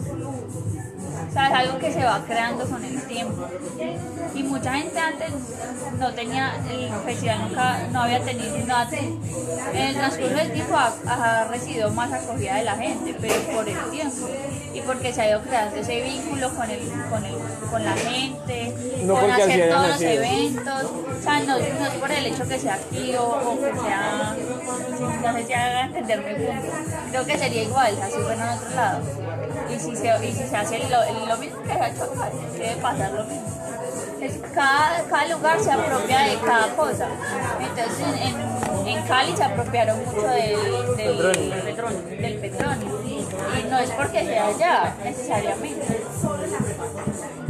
O sea, es algo que se va creando con el tiempo. Y mucha gente antes no tenía, el festival nunca, no había tenido nada. En el transcurso del tiempo ha, ha recibido más acogida de la gente, pero por el tiempo. Y porque se ha ido creando ese vínculo con, el, con, el, con la gente, No con hacer todos los nacido. eventos. O sea, no, no es por el hecho que sea aquí o, que sea, no sé si haga entender mi punto. Creo que sería igual, así en otro lado. Y si se, y si se hace lo, lo mismo que se ha hecho acá, debe pasar lo mismo. Es, cada, cada lugar se apropia de cada cosa. Entonces en, en, en Cali se apropiaron mucho del, del, del petróleo. Y no es porque sea allá, necesariamente.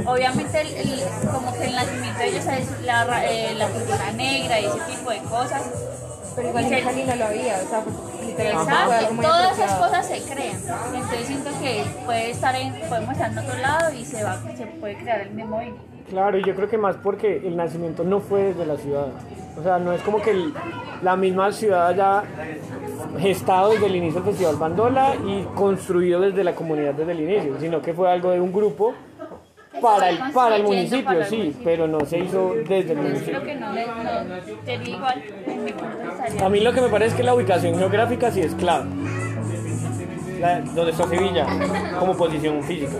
Obviamente, el, el- como que el nacimiento de ellos es la, eh, la cultura negra y ese tipo de cosas. Pero igual en Cali no lo había, o sea, Exacto, todas esas cosas se crean. Entonces siento que puede estar en, podemos estar en otro lado y se va, se puede crear el mismo vínculo. Claro, y yo creo que más porque el nacimiento no fue desde la ciudad. O sea, no es como que el- la misma ciudad haya gestado desde el inicio del Festival Bandola y construido desde la comunidad desde el inicio, sino que fue algo de un grupo para el, para el municipio, para el sí, municipio. pero no se hizo desde el municipio. que no, no igual. A mí lo que me parece es que la ubicación geográfica sí es clave. La- donde está Sevilla, como posición física.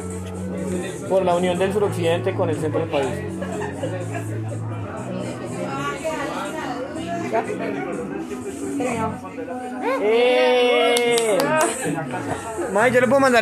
Por la unión del suroccidente con el centro del país. ¡Eh! May, yo le puedo mandar